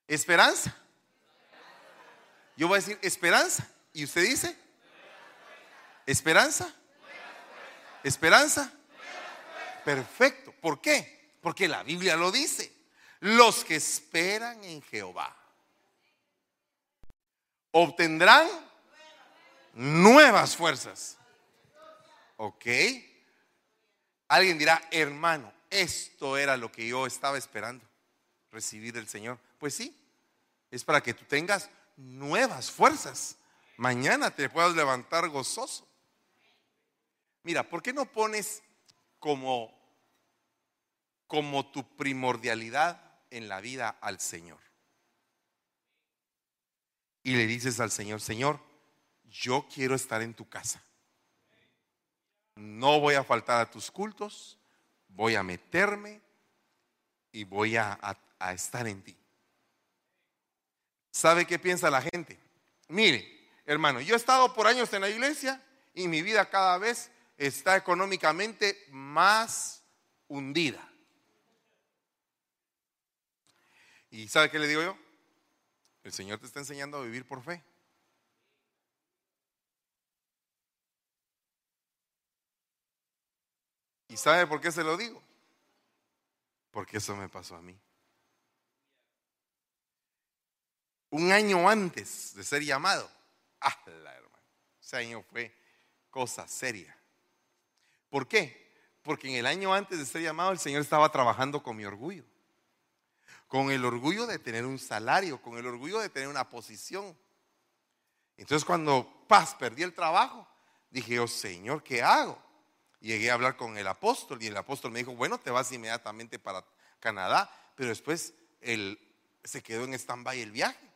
Esperanza. Yo voy a decir esperanza. ¿Y usted dice? Esperanza. Esperanza. Perfecto. ¿Por qué? Porque la Biblia lo dice. Los que esperan en Jehová obtendrán nuevas fuerzas. ¿Ok? Alguien dirá, hermano, esto era lo que yo estaba esperando, recibir del Señor. Pues sí, es para que tú tengas nuevas fuerzas. Mañana te puedas levantar gozoso. Mira, ¿por qué no pones como, como tu primordialidad en la vida al Señor? Y le dices al Señor, Señor, yo quiero estar en tu casa. No voy a faltar a tus cultos, voy a meterme y voy a, estar en ti. ¿Sabe qué piensa la gente? Mire, hermano, yo he estado por años en la iglesia y mi vida cada vez está económicamente más hundida. ¿Y sabe qué le digo yo? El Señor te está enseñando a vivir por fe. ¿Y sabe por qué se lo digo? Porque eso me pasó a mí. Un año antes de ser llamado, ah, la hermano, ese año fue cosa seria. ¿Por qué? Porque en el año antes de ser llamado el Señor estaba trabajando con mi orgullo. Con el orgullo de tener un salario, con el orgullo de tener una posición. Entonces cuando paz perdí el trabajo, dije yo, Señor, ¿qué hago? llegué a hablar con el apóstol y el apóstol me dijo, bueno, te vas inmediatamente para Canadá, pero después él se quedó en stand-by el viaje.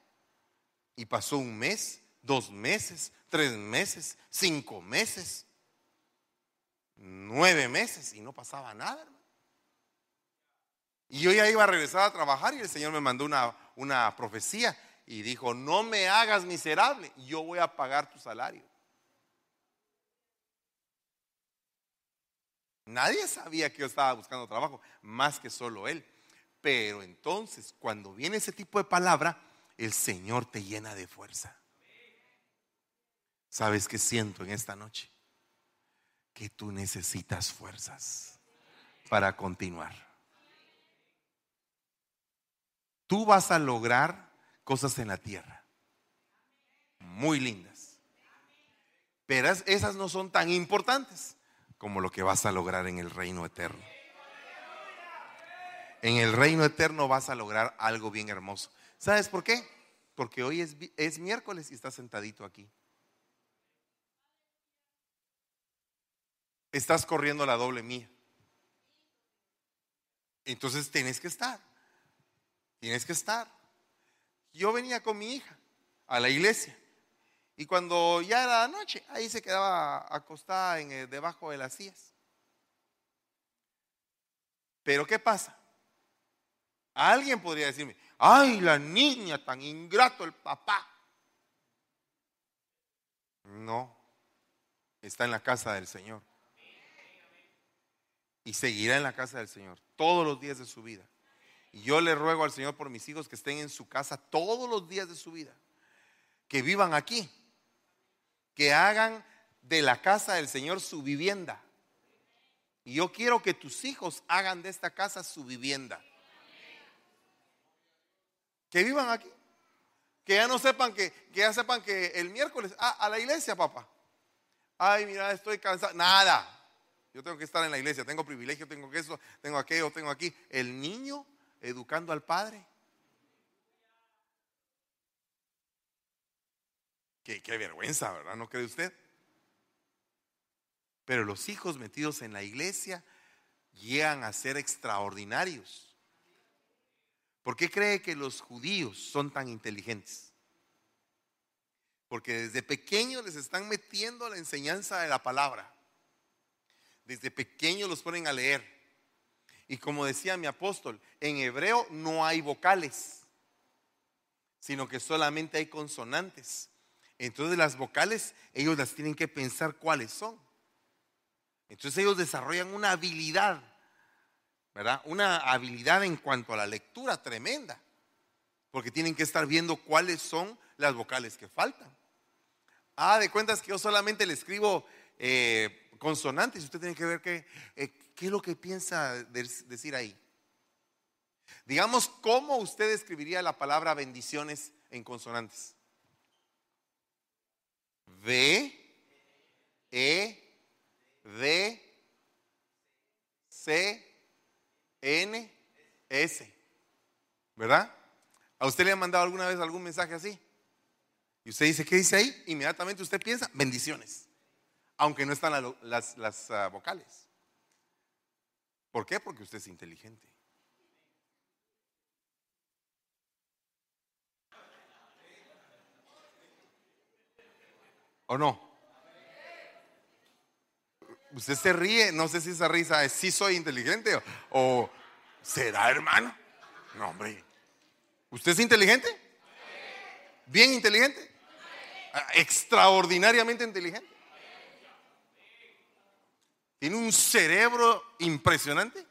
Y pasó un mes, dos meses, tres meses, cinco meses, nueve meses y no pasaba nada, Y yo ya iba a regresar a trabajar y el Señor me mandó una, una profecía y dijo, no me hagas miserable, yo voy a pagar tu salario. Nadie sabía que yo estaba buscando trabajo, más que solo él. Pero entonces, cuando viene ese tipo de palabra, el Señor te llena de fuerza. ¿Sabes qué siento en esta noche? Que tú necesitas fuerzas para continuar. Tú vas a lograr cosas en la tierra muy lindas. Pero esas no son tan importantes como lo que vas a lograr en el reino eterno. En el reino eterno vas a lograr algo bien hermoso. ¿Sabes por qué? Porque hoy es, es miércoles y estás sentadito aquí. Estás corriendo la doble mía. Entonces tienes que estar. Tienes que estar. Yo venía con mi hija a la iglesia Y cuando ya era noche, ahí se quedaba acostada en, debajo de las sillas. Pero ¿qué pasa? Alguien podría decirme, ay, la niña tan ingrato el papá. No, está en la casa del Señor. Y seguirá en la casa del Señor todos los días de su vida. Y yo le ruego al Señor por mis hijos que estén en su casa todos los días de su vida. Que vivan aquí. Que hagan de la casa del Señor su vivienda. Y yo quiero que tus hijos hagan de esta casa su vivienda. Que vivan aquí. Que ya no sepan que, que ya sepan que el miércoles, ah, a la iglesia, papá. Ay, mira, estoy cansado. Nada. Yo tengo que estar en la iglesia, tengo privilegio, tengo que eso, tengo aquello, tengo aquí. El niño educando al padre. Qué, qué vergüenza, ¿verdad? ¿No cree usted? Pero los hijos metidos en la iglesia llegan a ser extraordinarios. ¿Por qué cree que los judíos son tan inteligentes? Porque desde pequeños les están metiendo la enseñanza de la palabra. Desde pequeños los ponen a leer. Y como decía mi apóstol, en hebreo no hay vocales, sino que solamente hay consonantes. Entonces las vocales ellos las tienen que pensar cuáles son. Entonces ellos desarrollan una habilidad ¿verdad? Una habilidad en cuanto a la lectura tremenda, porque tienen que estar viendo cuáles son las vocales que faltan. Ah, de cuentas que yo solamente le escribo eh, consonantes, usted tiene que ver qué, eh, qué es lo que piensa decir ahí. Digamos, ¿cómo usted escribiría la palabra bendiciones en consonantes? V, E, D, C, N, S. ¿Verdad? ¿A usted le ha mandado alguna vez algún mensaje así? Y usted dice, ¿qué dice ahí? Inmediatamente usted piensa, bendiciones. Aunque no están las, ah, vocales. ¿Por qué? Porque usted es inteligente. ¿O no? Usted se ríe, no sé si esa risa es si soy inteligente o, será hermano. No, hombre. ¿Usted es inteligente? ¿Bien inteligente? Extraordinariamente inteligente. ¿Tiene un cerebro impresionante?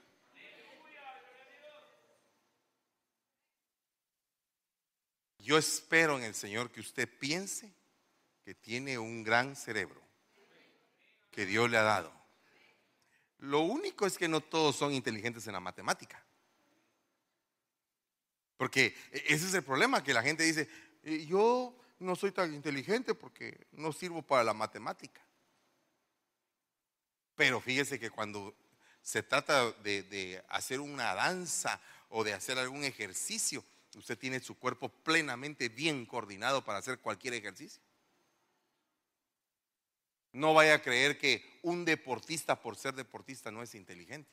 Yo espero en el Señor que usted piense que tiene un gran cerebro que Dios le ha dado. Lo único es que no todos son inteligentes en la matemática. Porque e-, ese es el problema, que la gente dice, eh, yo no soy tan inteligente porque no sirvo para la matemática. Pero fíjese que cuando se trata de, de, hacer una danza o de hacer algún ejercicio, usted tiene su cuerpo plenamente bien coordinado para hacer cualquier ejercicio. No vaya a creer que un deportista por ser deportista no es inteligente,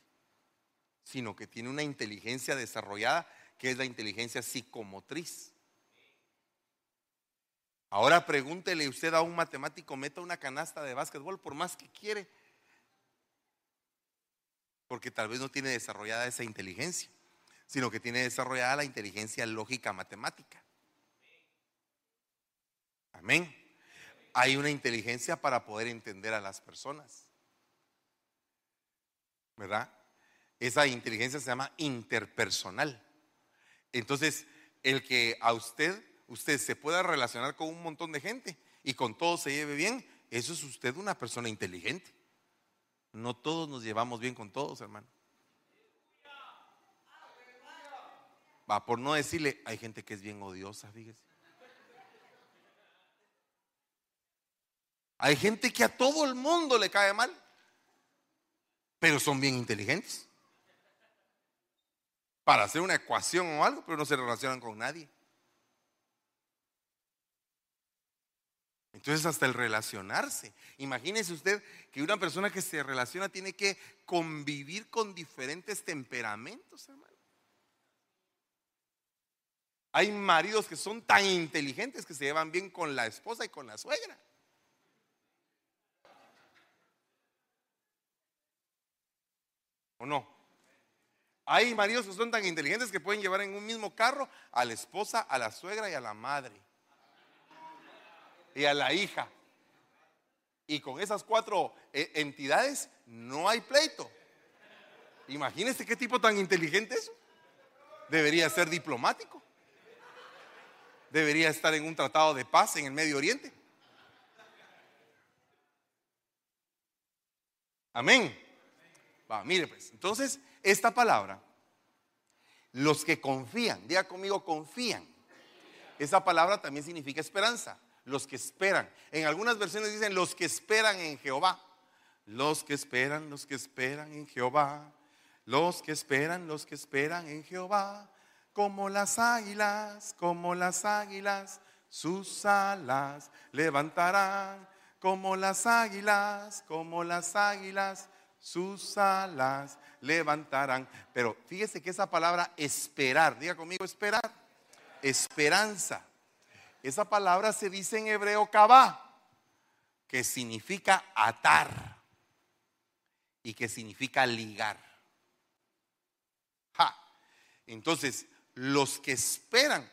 sino que tiene una inteligencia desarrollada que es la inteligencia psicomotriz. Ahora pregúntele usted a un matemático, meta una canasta de básquetbol por más que quiere, porque tal vez no tiene desarrollada esa inteligencia, sino que tiene desarrollada la inteligencia lógica matemática. Amén hay una inteligencia para poder entender a las personas. ¿Verdad? Esa inteligencia se llama interpersonal. Entonces, el que a usted, usted se pueda relacionar con un montón de gente y con todos se lleve bien, eso es usted una persona inteligente. No todos nos llevamos bien con todos, hermano. Va, por no decirle, hay gente que es bien odiosa, fíjese. Hay gente que a todo el mundo le cae mal, pero son bien inteligentes. Para hacer una ecuación o algo, pero no se relacionan con nadie. Entonces hasta el relacionarse. Imagínese usted que una persona que se relaciona tiene que convivir con diferentes temperamentos, hermano. Hay maridos que son tan inteligentes que se llevan bien con la esposa y con la suegra. ¿O no? Hay maridos que son tan inteligentes que pueden llevar en un mismo carro a la esposa, a la suegra y a la madre. Y a la hija. Y con esas cuatro eh, entidades no hay pleito. Imagínense qué tipo tan inteligente es. Debería ser diplomático. Debería estar en un tratado de paz en el Medio Oriente. Amén. Va, mire pues. Entonces, esta palabra, los que confían, diga conmigo, confían. Esa palabra también significa esperanza. Los que esperan. En algunas versiones dicen los que esperan en Jehová. Los que esperan, los que esperan en Jehová. Los que esperan, los que esperan en Jehová. Como las águilas, como las águilas, sus alas levantarán. Como las águilas, como las águilas, sus alas levantarán. Pero fíjese que esa palabra esperar, diga conmigo esperar, esperanza. Esa palabra se dice en hebreo kabá, que significa atar y que significa ligar. Entonces, los que esperan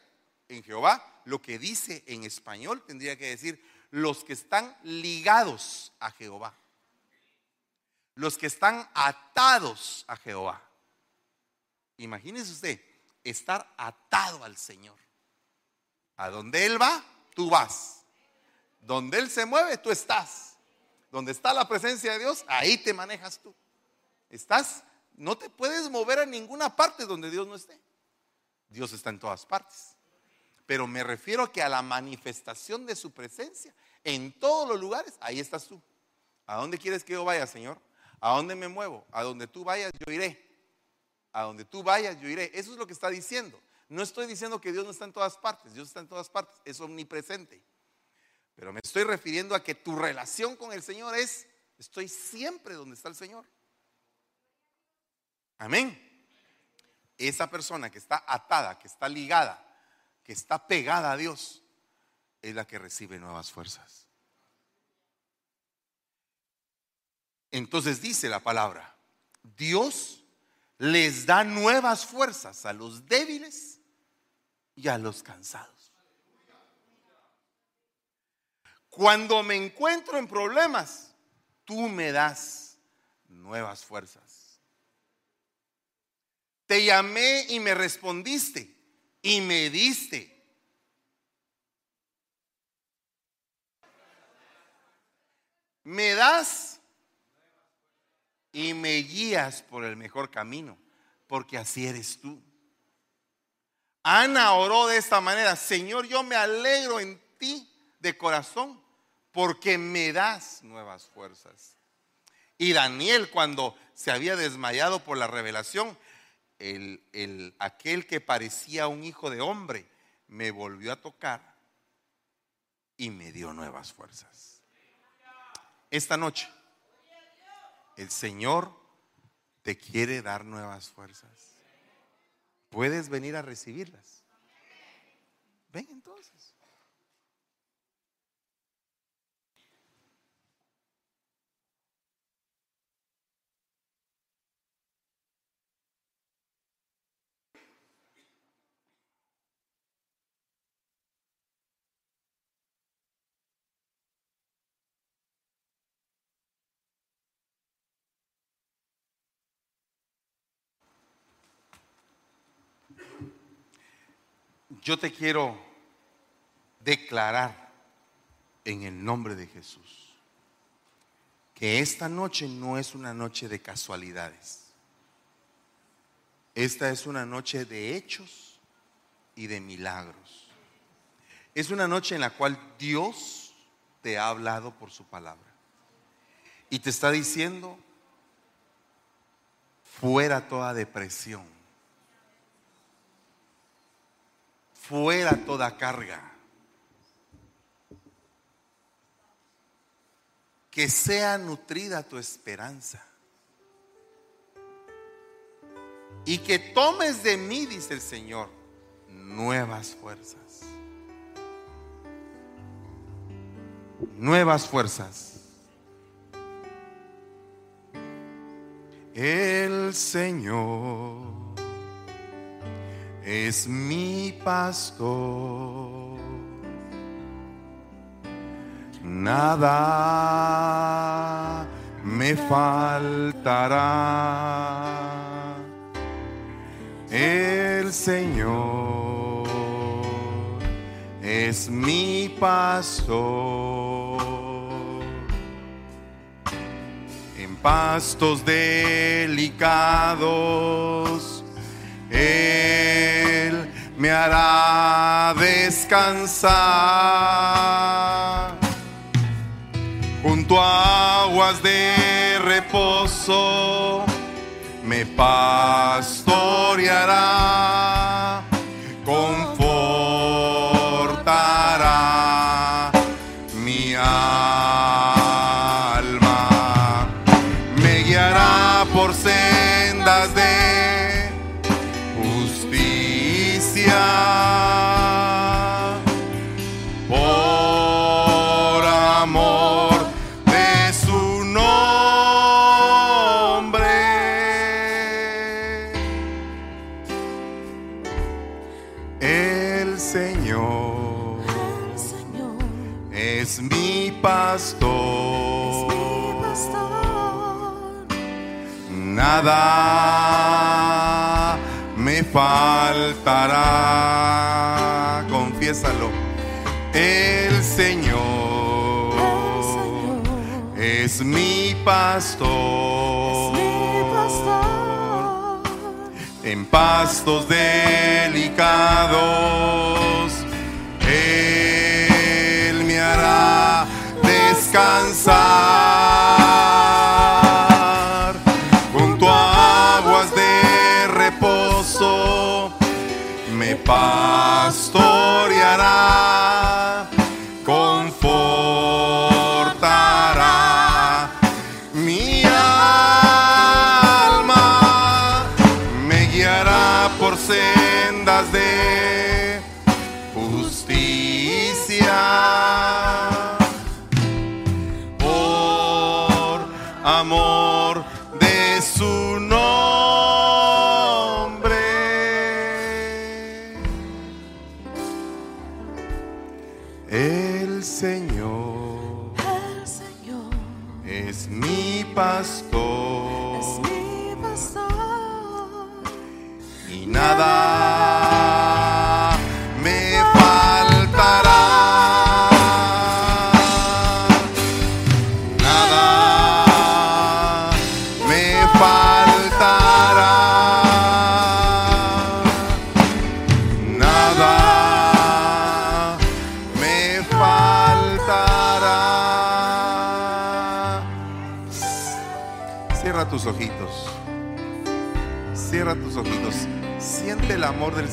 en Jehová, lo que dice en español tendría que decir los que están ligados a Jehová los que están atados a Jehová. Imagínese usted estar atado al Señor. A donde Él va, tú vas. Donde Él se mueve, tú estás. Donde está la presencia de Dios, ahí te manejas tú. Estás, no te puedes mover a ninguna parte donde Dios no esté. Dios está en todas partes. Pero me refiero que a la manifestación de su presencia en todos los lugares, ahí estás tú. ¿A dónde quieres que yo vaya, Señor? ¿A dónde me muevo? A donde tú vayas, yo iré. A donde tú vayas, yo iré. Eso es lo que está diciendo. No estoy diciendo que Dios no está en todas partes. Dios está en todas partes. Es omnipresente. Pero me estoy refiriendo a que tu relación con el Señor es, estoy siempre donde está el Señor. Amén. Esa persona que está atada, que está ligada, que está pegada a Dios, es la que recibe nuevas fuerzas. Entonces dice la palabra, Dios les da nuevas fuerzas a los débiles y a los cansados. Cuando me encuentro en problemas, tú me das nuevas fuerzas. Te llamé y me respondiste y me diste. Me das y me guías por el mejor camino, porque así eres tú. Ana oró de esta manera, Señor, yo me alegro en ti de corazón, porque me das nuevas fuerzas. Y Daniel, cuando se había desmayado por la revelación, el, el, aquel que parecía un hijo de hombre, me volvió a tocar y me dio nuevas fuerzas. Esta noche el Señor te quiere dar nuevas fuerzas. Puedes venir a recibirlas. Ven entonces. Yo te quiero declarar en el nombre de Jesús que esta noche no es una noche de casualidades. Esta es una noche de hechos y de milagros. Es una noche en la cual Dios te ha hablado por su palabra. Y te está diciendo, fuera toda depresión fuera toda carga. Que sea nutrida tu esperanza. Y que tomes de mí, dice el Señor, nuevas fuerzas. Nuevas fuerzas. El Señor es mi pastor. Nada me faltará. El Señor es mi pastor. En pastos delicados, me hará descansar. Junto a aguas de reposo me pastoreará, Nada me faltará. Confiésalo. El Señor es mi pastor. es mi pastor. En pastos delicados, Él me hará descansar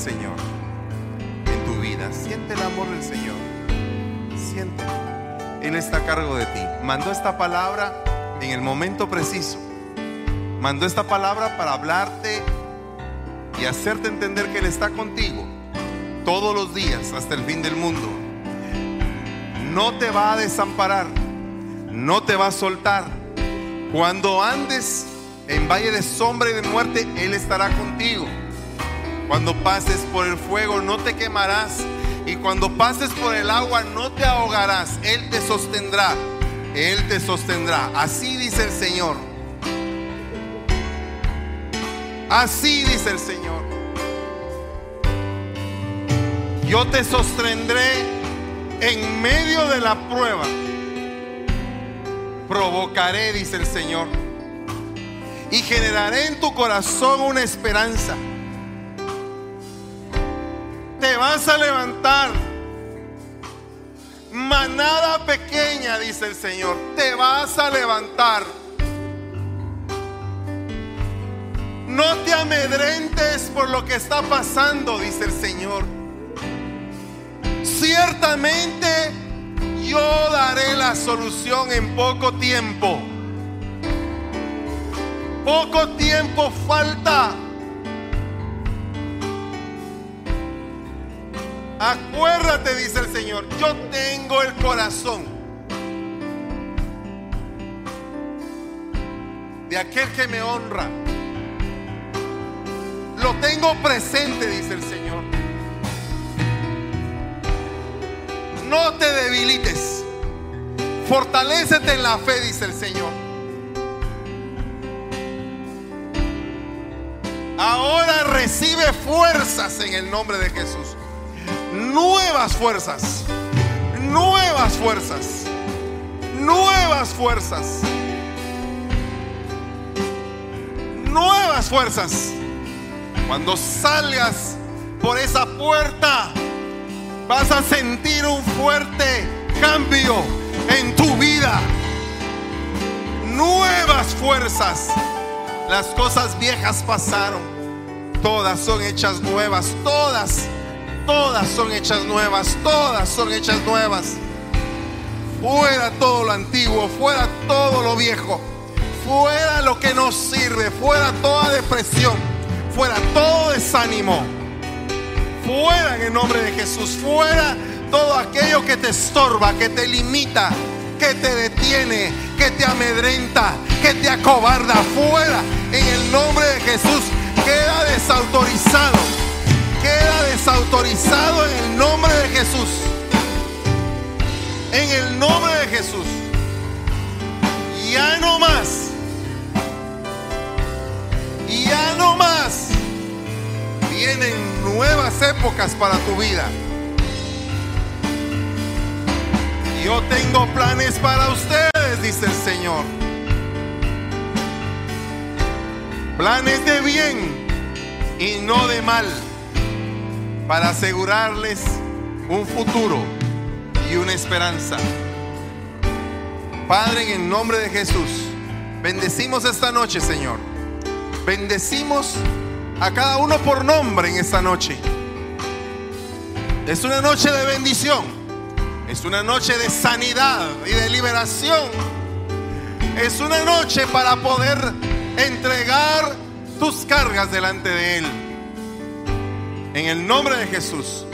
Señor en tu vida. Siente el amor del Señor. Siente. Él está a cargo de ti. Mandó esta palabra en el momento preciso. Mandó esta palabra para hablarte y hacerte entender que Él está contigo todos los días hasta el fin del mundo. No te va a desamparar. No te va a soltar. Cuando andes en valle de sombra y de muerte, Él estará contigo. Cuando pases por el fuego, no te quemarás. Y cuando pases por el agua, no te ahogarás. Él te sostendrá. Él te sostendrá. Así dice el Señor. Así dice el Señor. Yo te sostendré en medio de la prueba. Provocaré, dice el Señor. Y generaré en tu corazón una esperanza. Te vas a levantar. Manada pequeña, dice el Señor. Te vas a levantar. No te amedrentes por lo que está pasando, dice el Señor. Ciertamente yo daré la solución en poco tiempo. Poco tiempo falta. Acuérdate, dice el Señor, yo tengo el corazón de aquel que me honra. Lo tengo presente, dice el Señor. No te debilites. Fortalécete en la fe, dice el Señor. Ahora recibe fuerzas en el nombre de Jesús. Nuevas fuerzas. Nuevas fuerzas. Nuevas fuerzas. Nuevas fuerzas. Cuando salgas por esa puerta, vas a sentir un fuerte cambio en tu vida. Nuevas fuerzas. Las cosas viejas pasaron. Todas son hechas nuevas. Todas, todas son hechas nuevas. Todas son hechas nuevas. Fuera todo lo antiguo. Fuera todo lo viejo. Fuera lo que no sirve. Fuera toda depresión. Fuera todo desánimo. Fuera en el nombre de Jesús. Fuera todo aquello que te estorba, que te limita, que te detiene, que te amedrenta, que te acobarda. Fuera en el nombre de Jesús. Queda desautorizado. Queda desautorizado en el nombre de Jesús. En el nombre de Jesús. Ya no más. Ya no más. Vienen nuevas épocas para tu vida. Yo tengo planes para ustedes, dice el Señor. Planes de bien y no de mal, para asegurarles un futuro y una esperanza. Padre, en el nombre de Jesús, bendecimos esta noche, Señor. Bendecimos a cada uno por nombre en esta noche. Es una noche de bendición. Es una noche de sanidad y de liberación. Es una noche para poder entregar tus cargas delante de Él. En el nombre de Jesús.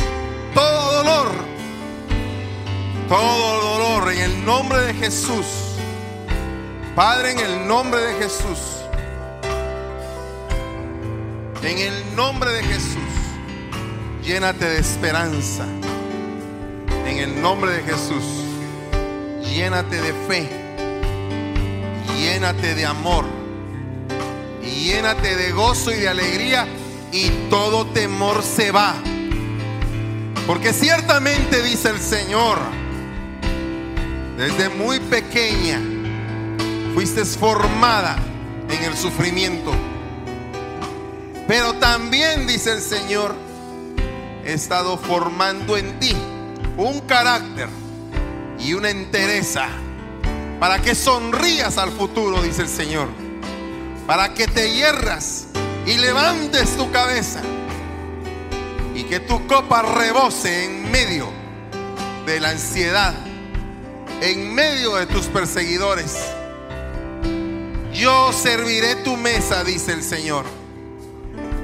Todo dolor. Todo dolor en el nombre de Jesús. Padre, en el nombre de Jesús. En el nombre de Jesús. Llénate de esperanza. En el nombre de Jesús. Llénate de fe. Llénate de amor. Llénate de gozo y de alegría. Y todo temor se va. Porque ciertamente dice el Señor, desde muy pequeña fuiste formada en el sufrimiento. Pero también dice el Señor, he estado formando en ti un carácter y una entereza para que sonrías al futuro, dice el Señor. Para que te hierras y levantes tu cabeza y que tu copa rebose en medio de la ansiedad, en medio de tus perseguidores. Yo serviré tu mesa, dice el Señor,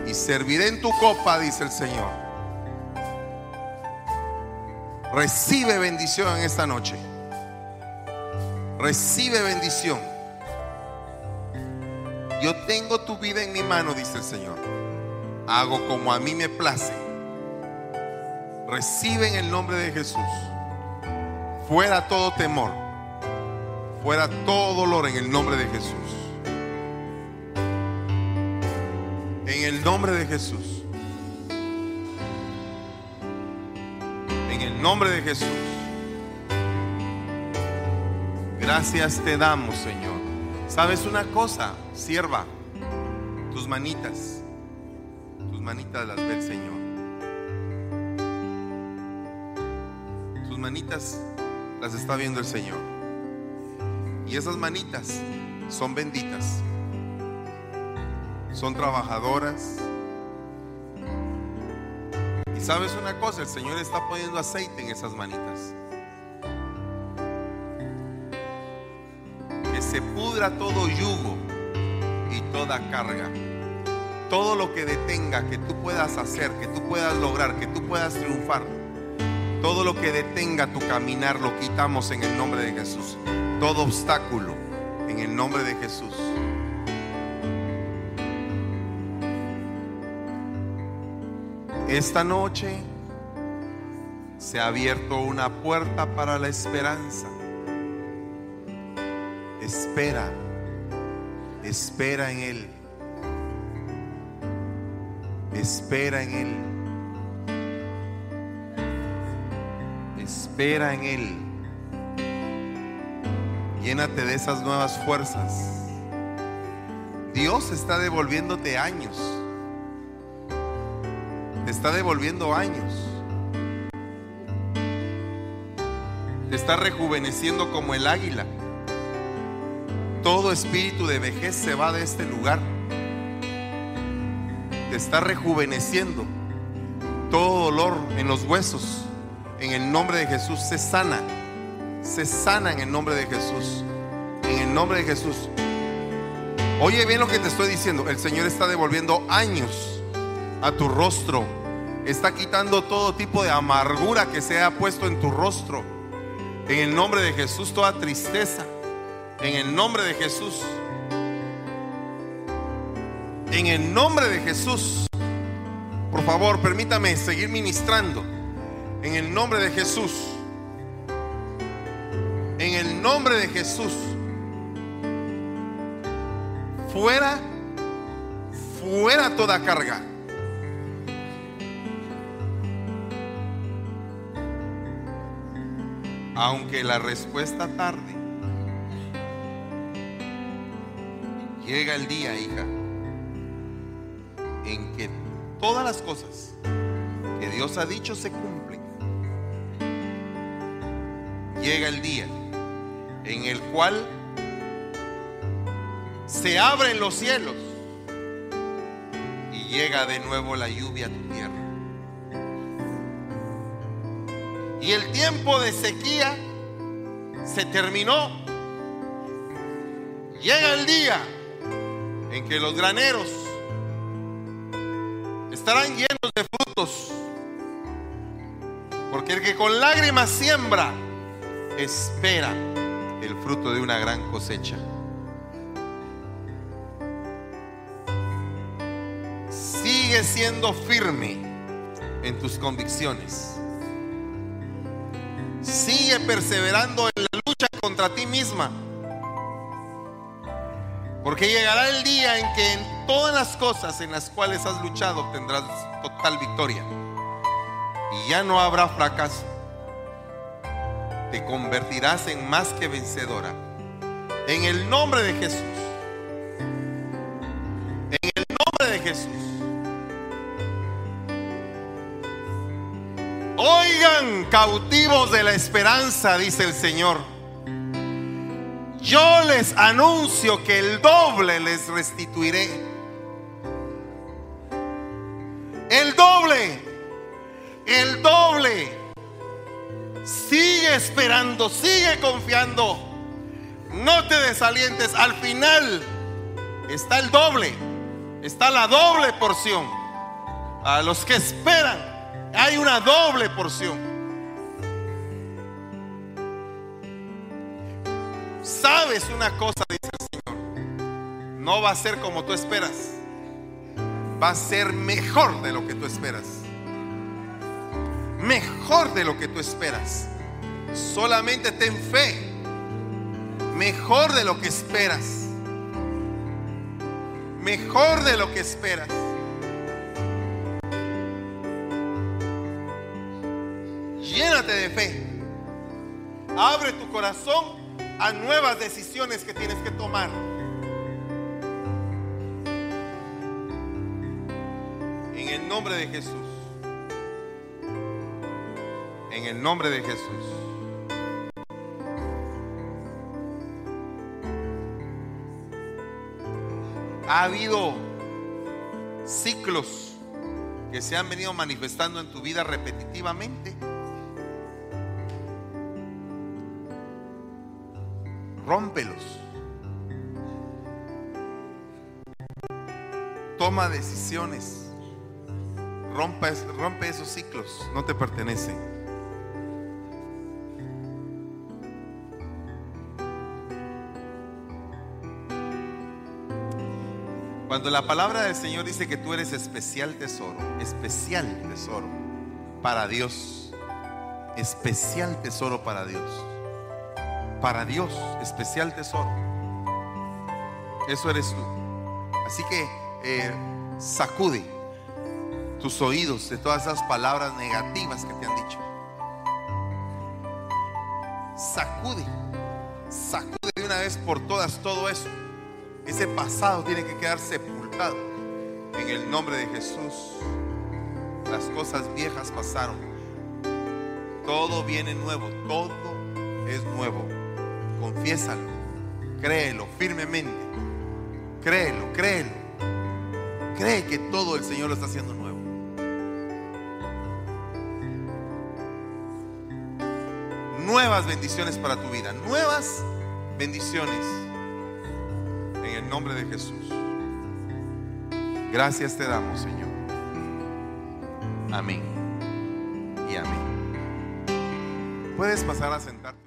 y serviré en tu copa, dice el Señor. Recibe bendición en esta noche. Recibe bendición. Yo tengo tu vida en mi mano, dice el Señor. Hago como a mí me place. Recibe en el nombre de Jesús. Fuera todo temor. Fuera todo dolor en el nombre de Jesús. En el nombre de Jesús. En el nombre de Jesús. Gracias te damos, Señor. ¿Sabes una cosa, sierva? Tus manitas. Tus manitas las ve el Señor. Tus manitas las está viendo el Señor. Y esas manitas son benditas. Son trabajadoras. Y sabes una cosa, el Señor está poniendo aceite en esas manitas. Todo yugo y toda carga. Todo lo que detenga que tú puedas hacer, que tú puedas lograr, que tú puedas triunfar, Todo lo que detenga tu caminar lo quitamos en el nombre de Jesús. Todo obstáculo en el nombre de Jesús. Esta noche se ha abierto una puerta para la esperanza. Espera, espera en Él. Espera en Él. Espera en Él. Llénate de esas nuevas fuerzas. Dios está devolviéndote años. Te está devolviendo años. Te está rejuveneciendo como el águila. Todo espíritu de vejez se va de este lugar. Te está rejuveneciendo. Todo dolor en los huesos, en el nombre de Jesús, se sana. Se sana en el nombre de Jesús. En el nombre de Jesús. Oye bien lo que te estoy diciendo. El Señor está devolviendo años a tu rostro. Está quitando todo tipo de amargura que se ha puesto en tu rostro. En el nombre de Jesús, toda tristeza. En el nombre de Jesús. En el nombre de Jesús. Por favor, permítame seguir ministrando. En el nombre de Jesús. En el nombre de Jesús. Fuera, fuera toda carga. Aunque la respuesta tarde, llega el día, hija, en que todas las cosas que Dios ha dicho se cumplen. Llega el día en el cual se abren los cielos y llega de nuevo la lluvia a tu tierra. Y el tiempo de sequía se terminó. Llega el día en que los graneros estarán llenos de frutos. Porque el que con lágrimas siembra, espera el fruto de una gran cosecha. Sigue siendo firme en tus convicciones. Sigue perseverando en la lucha contra ti misma. Porque llegará el día en que en todas las cosas en las cuales has luchado tendrás total victoria. Y ya no habrá fracaso. Te convertirás en más que vencedora. En el nombre de Jesús. En el nombre de Jesús. Oigan, cautivos de la esperanza, dice el Señor. Yo les anuncio que el doble les restituiré. El doble. El doble. Sigue esperando, sigue confiando. No te desalientes. Al final está el doble. Está la doble porción. A los que esperan hay una doble porción. Sabes una cosa, dice el Señor. No va a ser como tú esperas. Va a ser mejor de lo que tú esperas. Mejor de lo que tú esperas. Solamente ten fe. Mejor de lo que esperas. Mejor de lo que esperas. Llénate de fe. Abre tu corazón a nuevas decisiones que tienes que tomar. En el nombre de Jesús. En el nombre de Jesús. Ha habido ciclos que se han venido manifestando en tu vida repetitivamente. Rómpelos. Toma decisiones. Rompe esos ciclos. No te pertenecen. Cuando la palabra del Señor dice que tú eres especial tesoro, especial tesoro para Dios, especial tesoro para Dios para Dios, especial tesoro. Eso eres tú. Así que eh, sacude tus oídos de todas esas palabras negativas que te han dicho. Sacude, sacude de una vez por todas todo eso. Ese pasado tiene que quedar sepultado. En el nombre de Jesús, las cosas viejas pasaron. Todo viene nuevo, todo es nuevo. Confiésalo, créelo firmemente. Créelo, créelo. Cree que todo el Señor lo está haciendo nuevo. Nuevas bendiciones para tu vida, nuevas bendiciones en el nombre de Jesús. Gracias te damos, Señor. Amén y amén. Puedes pasar a sentarte.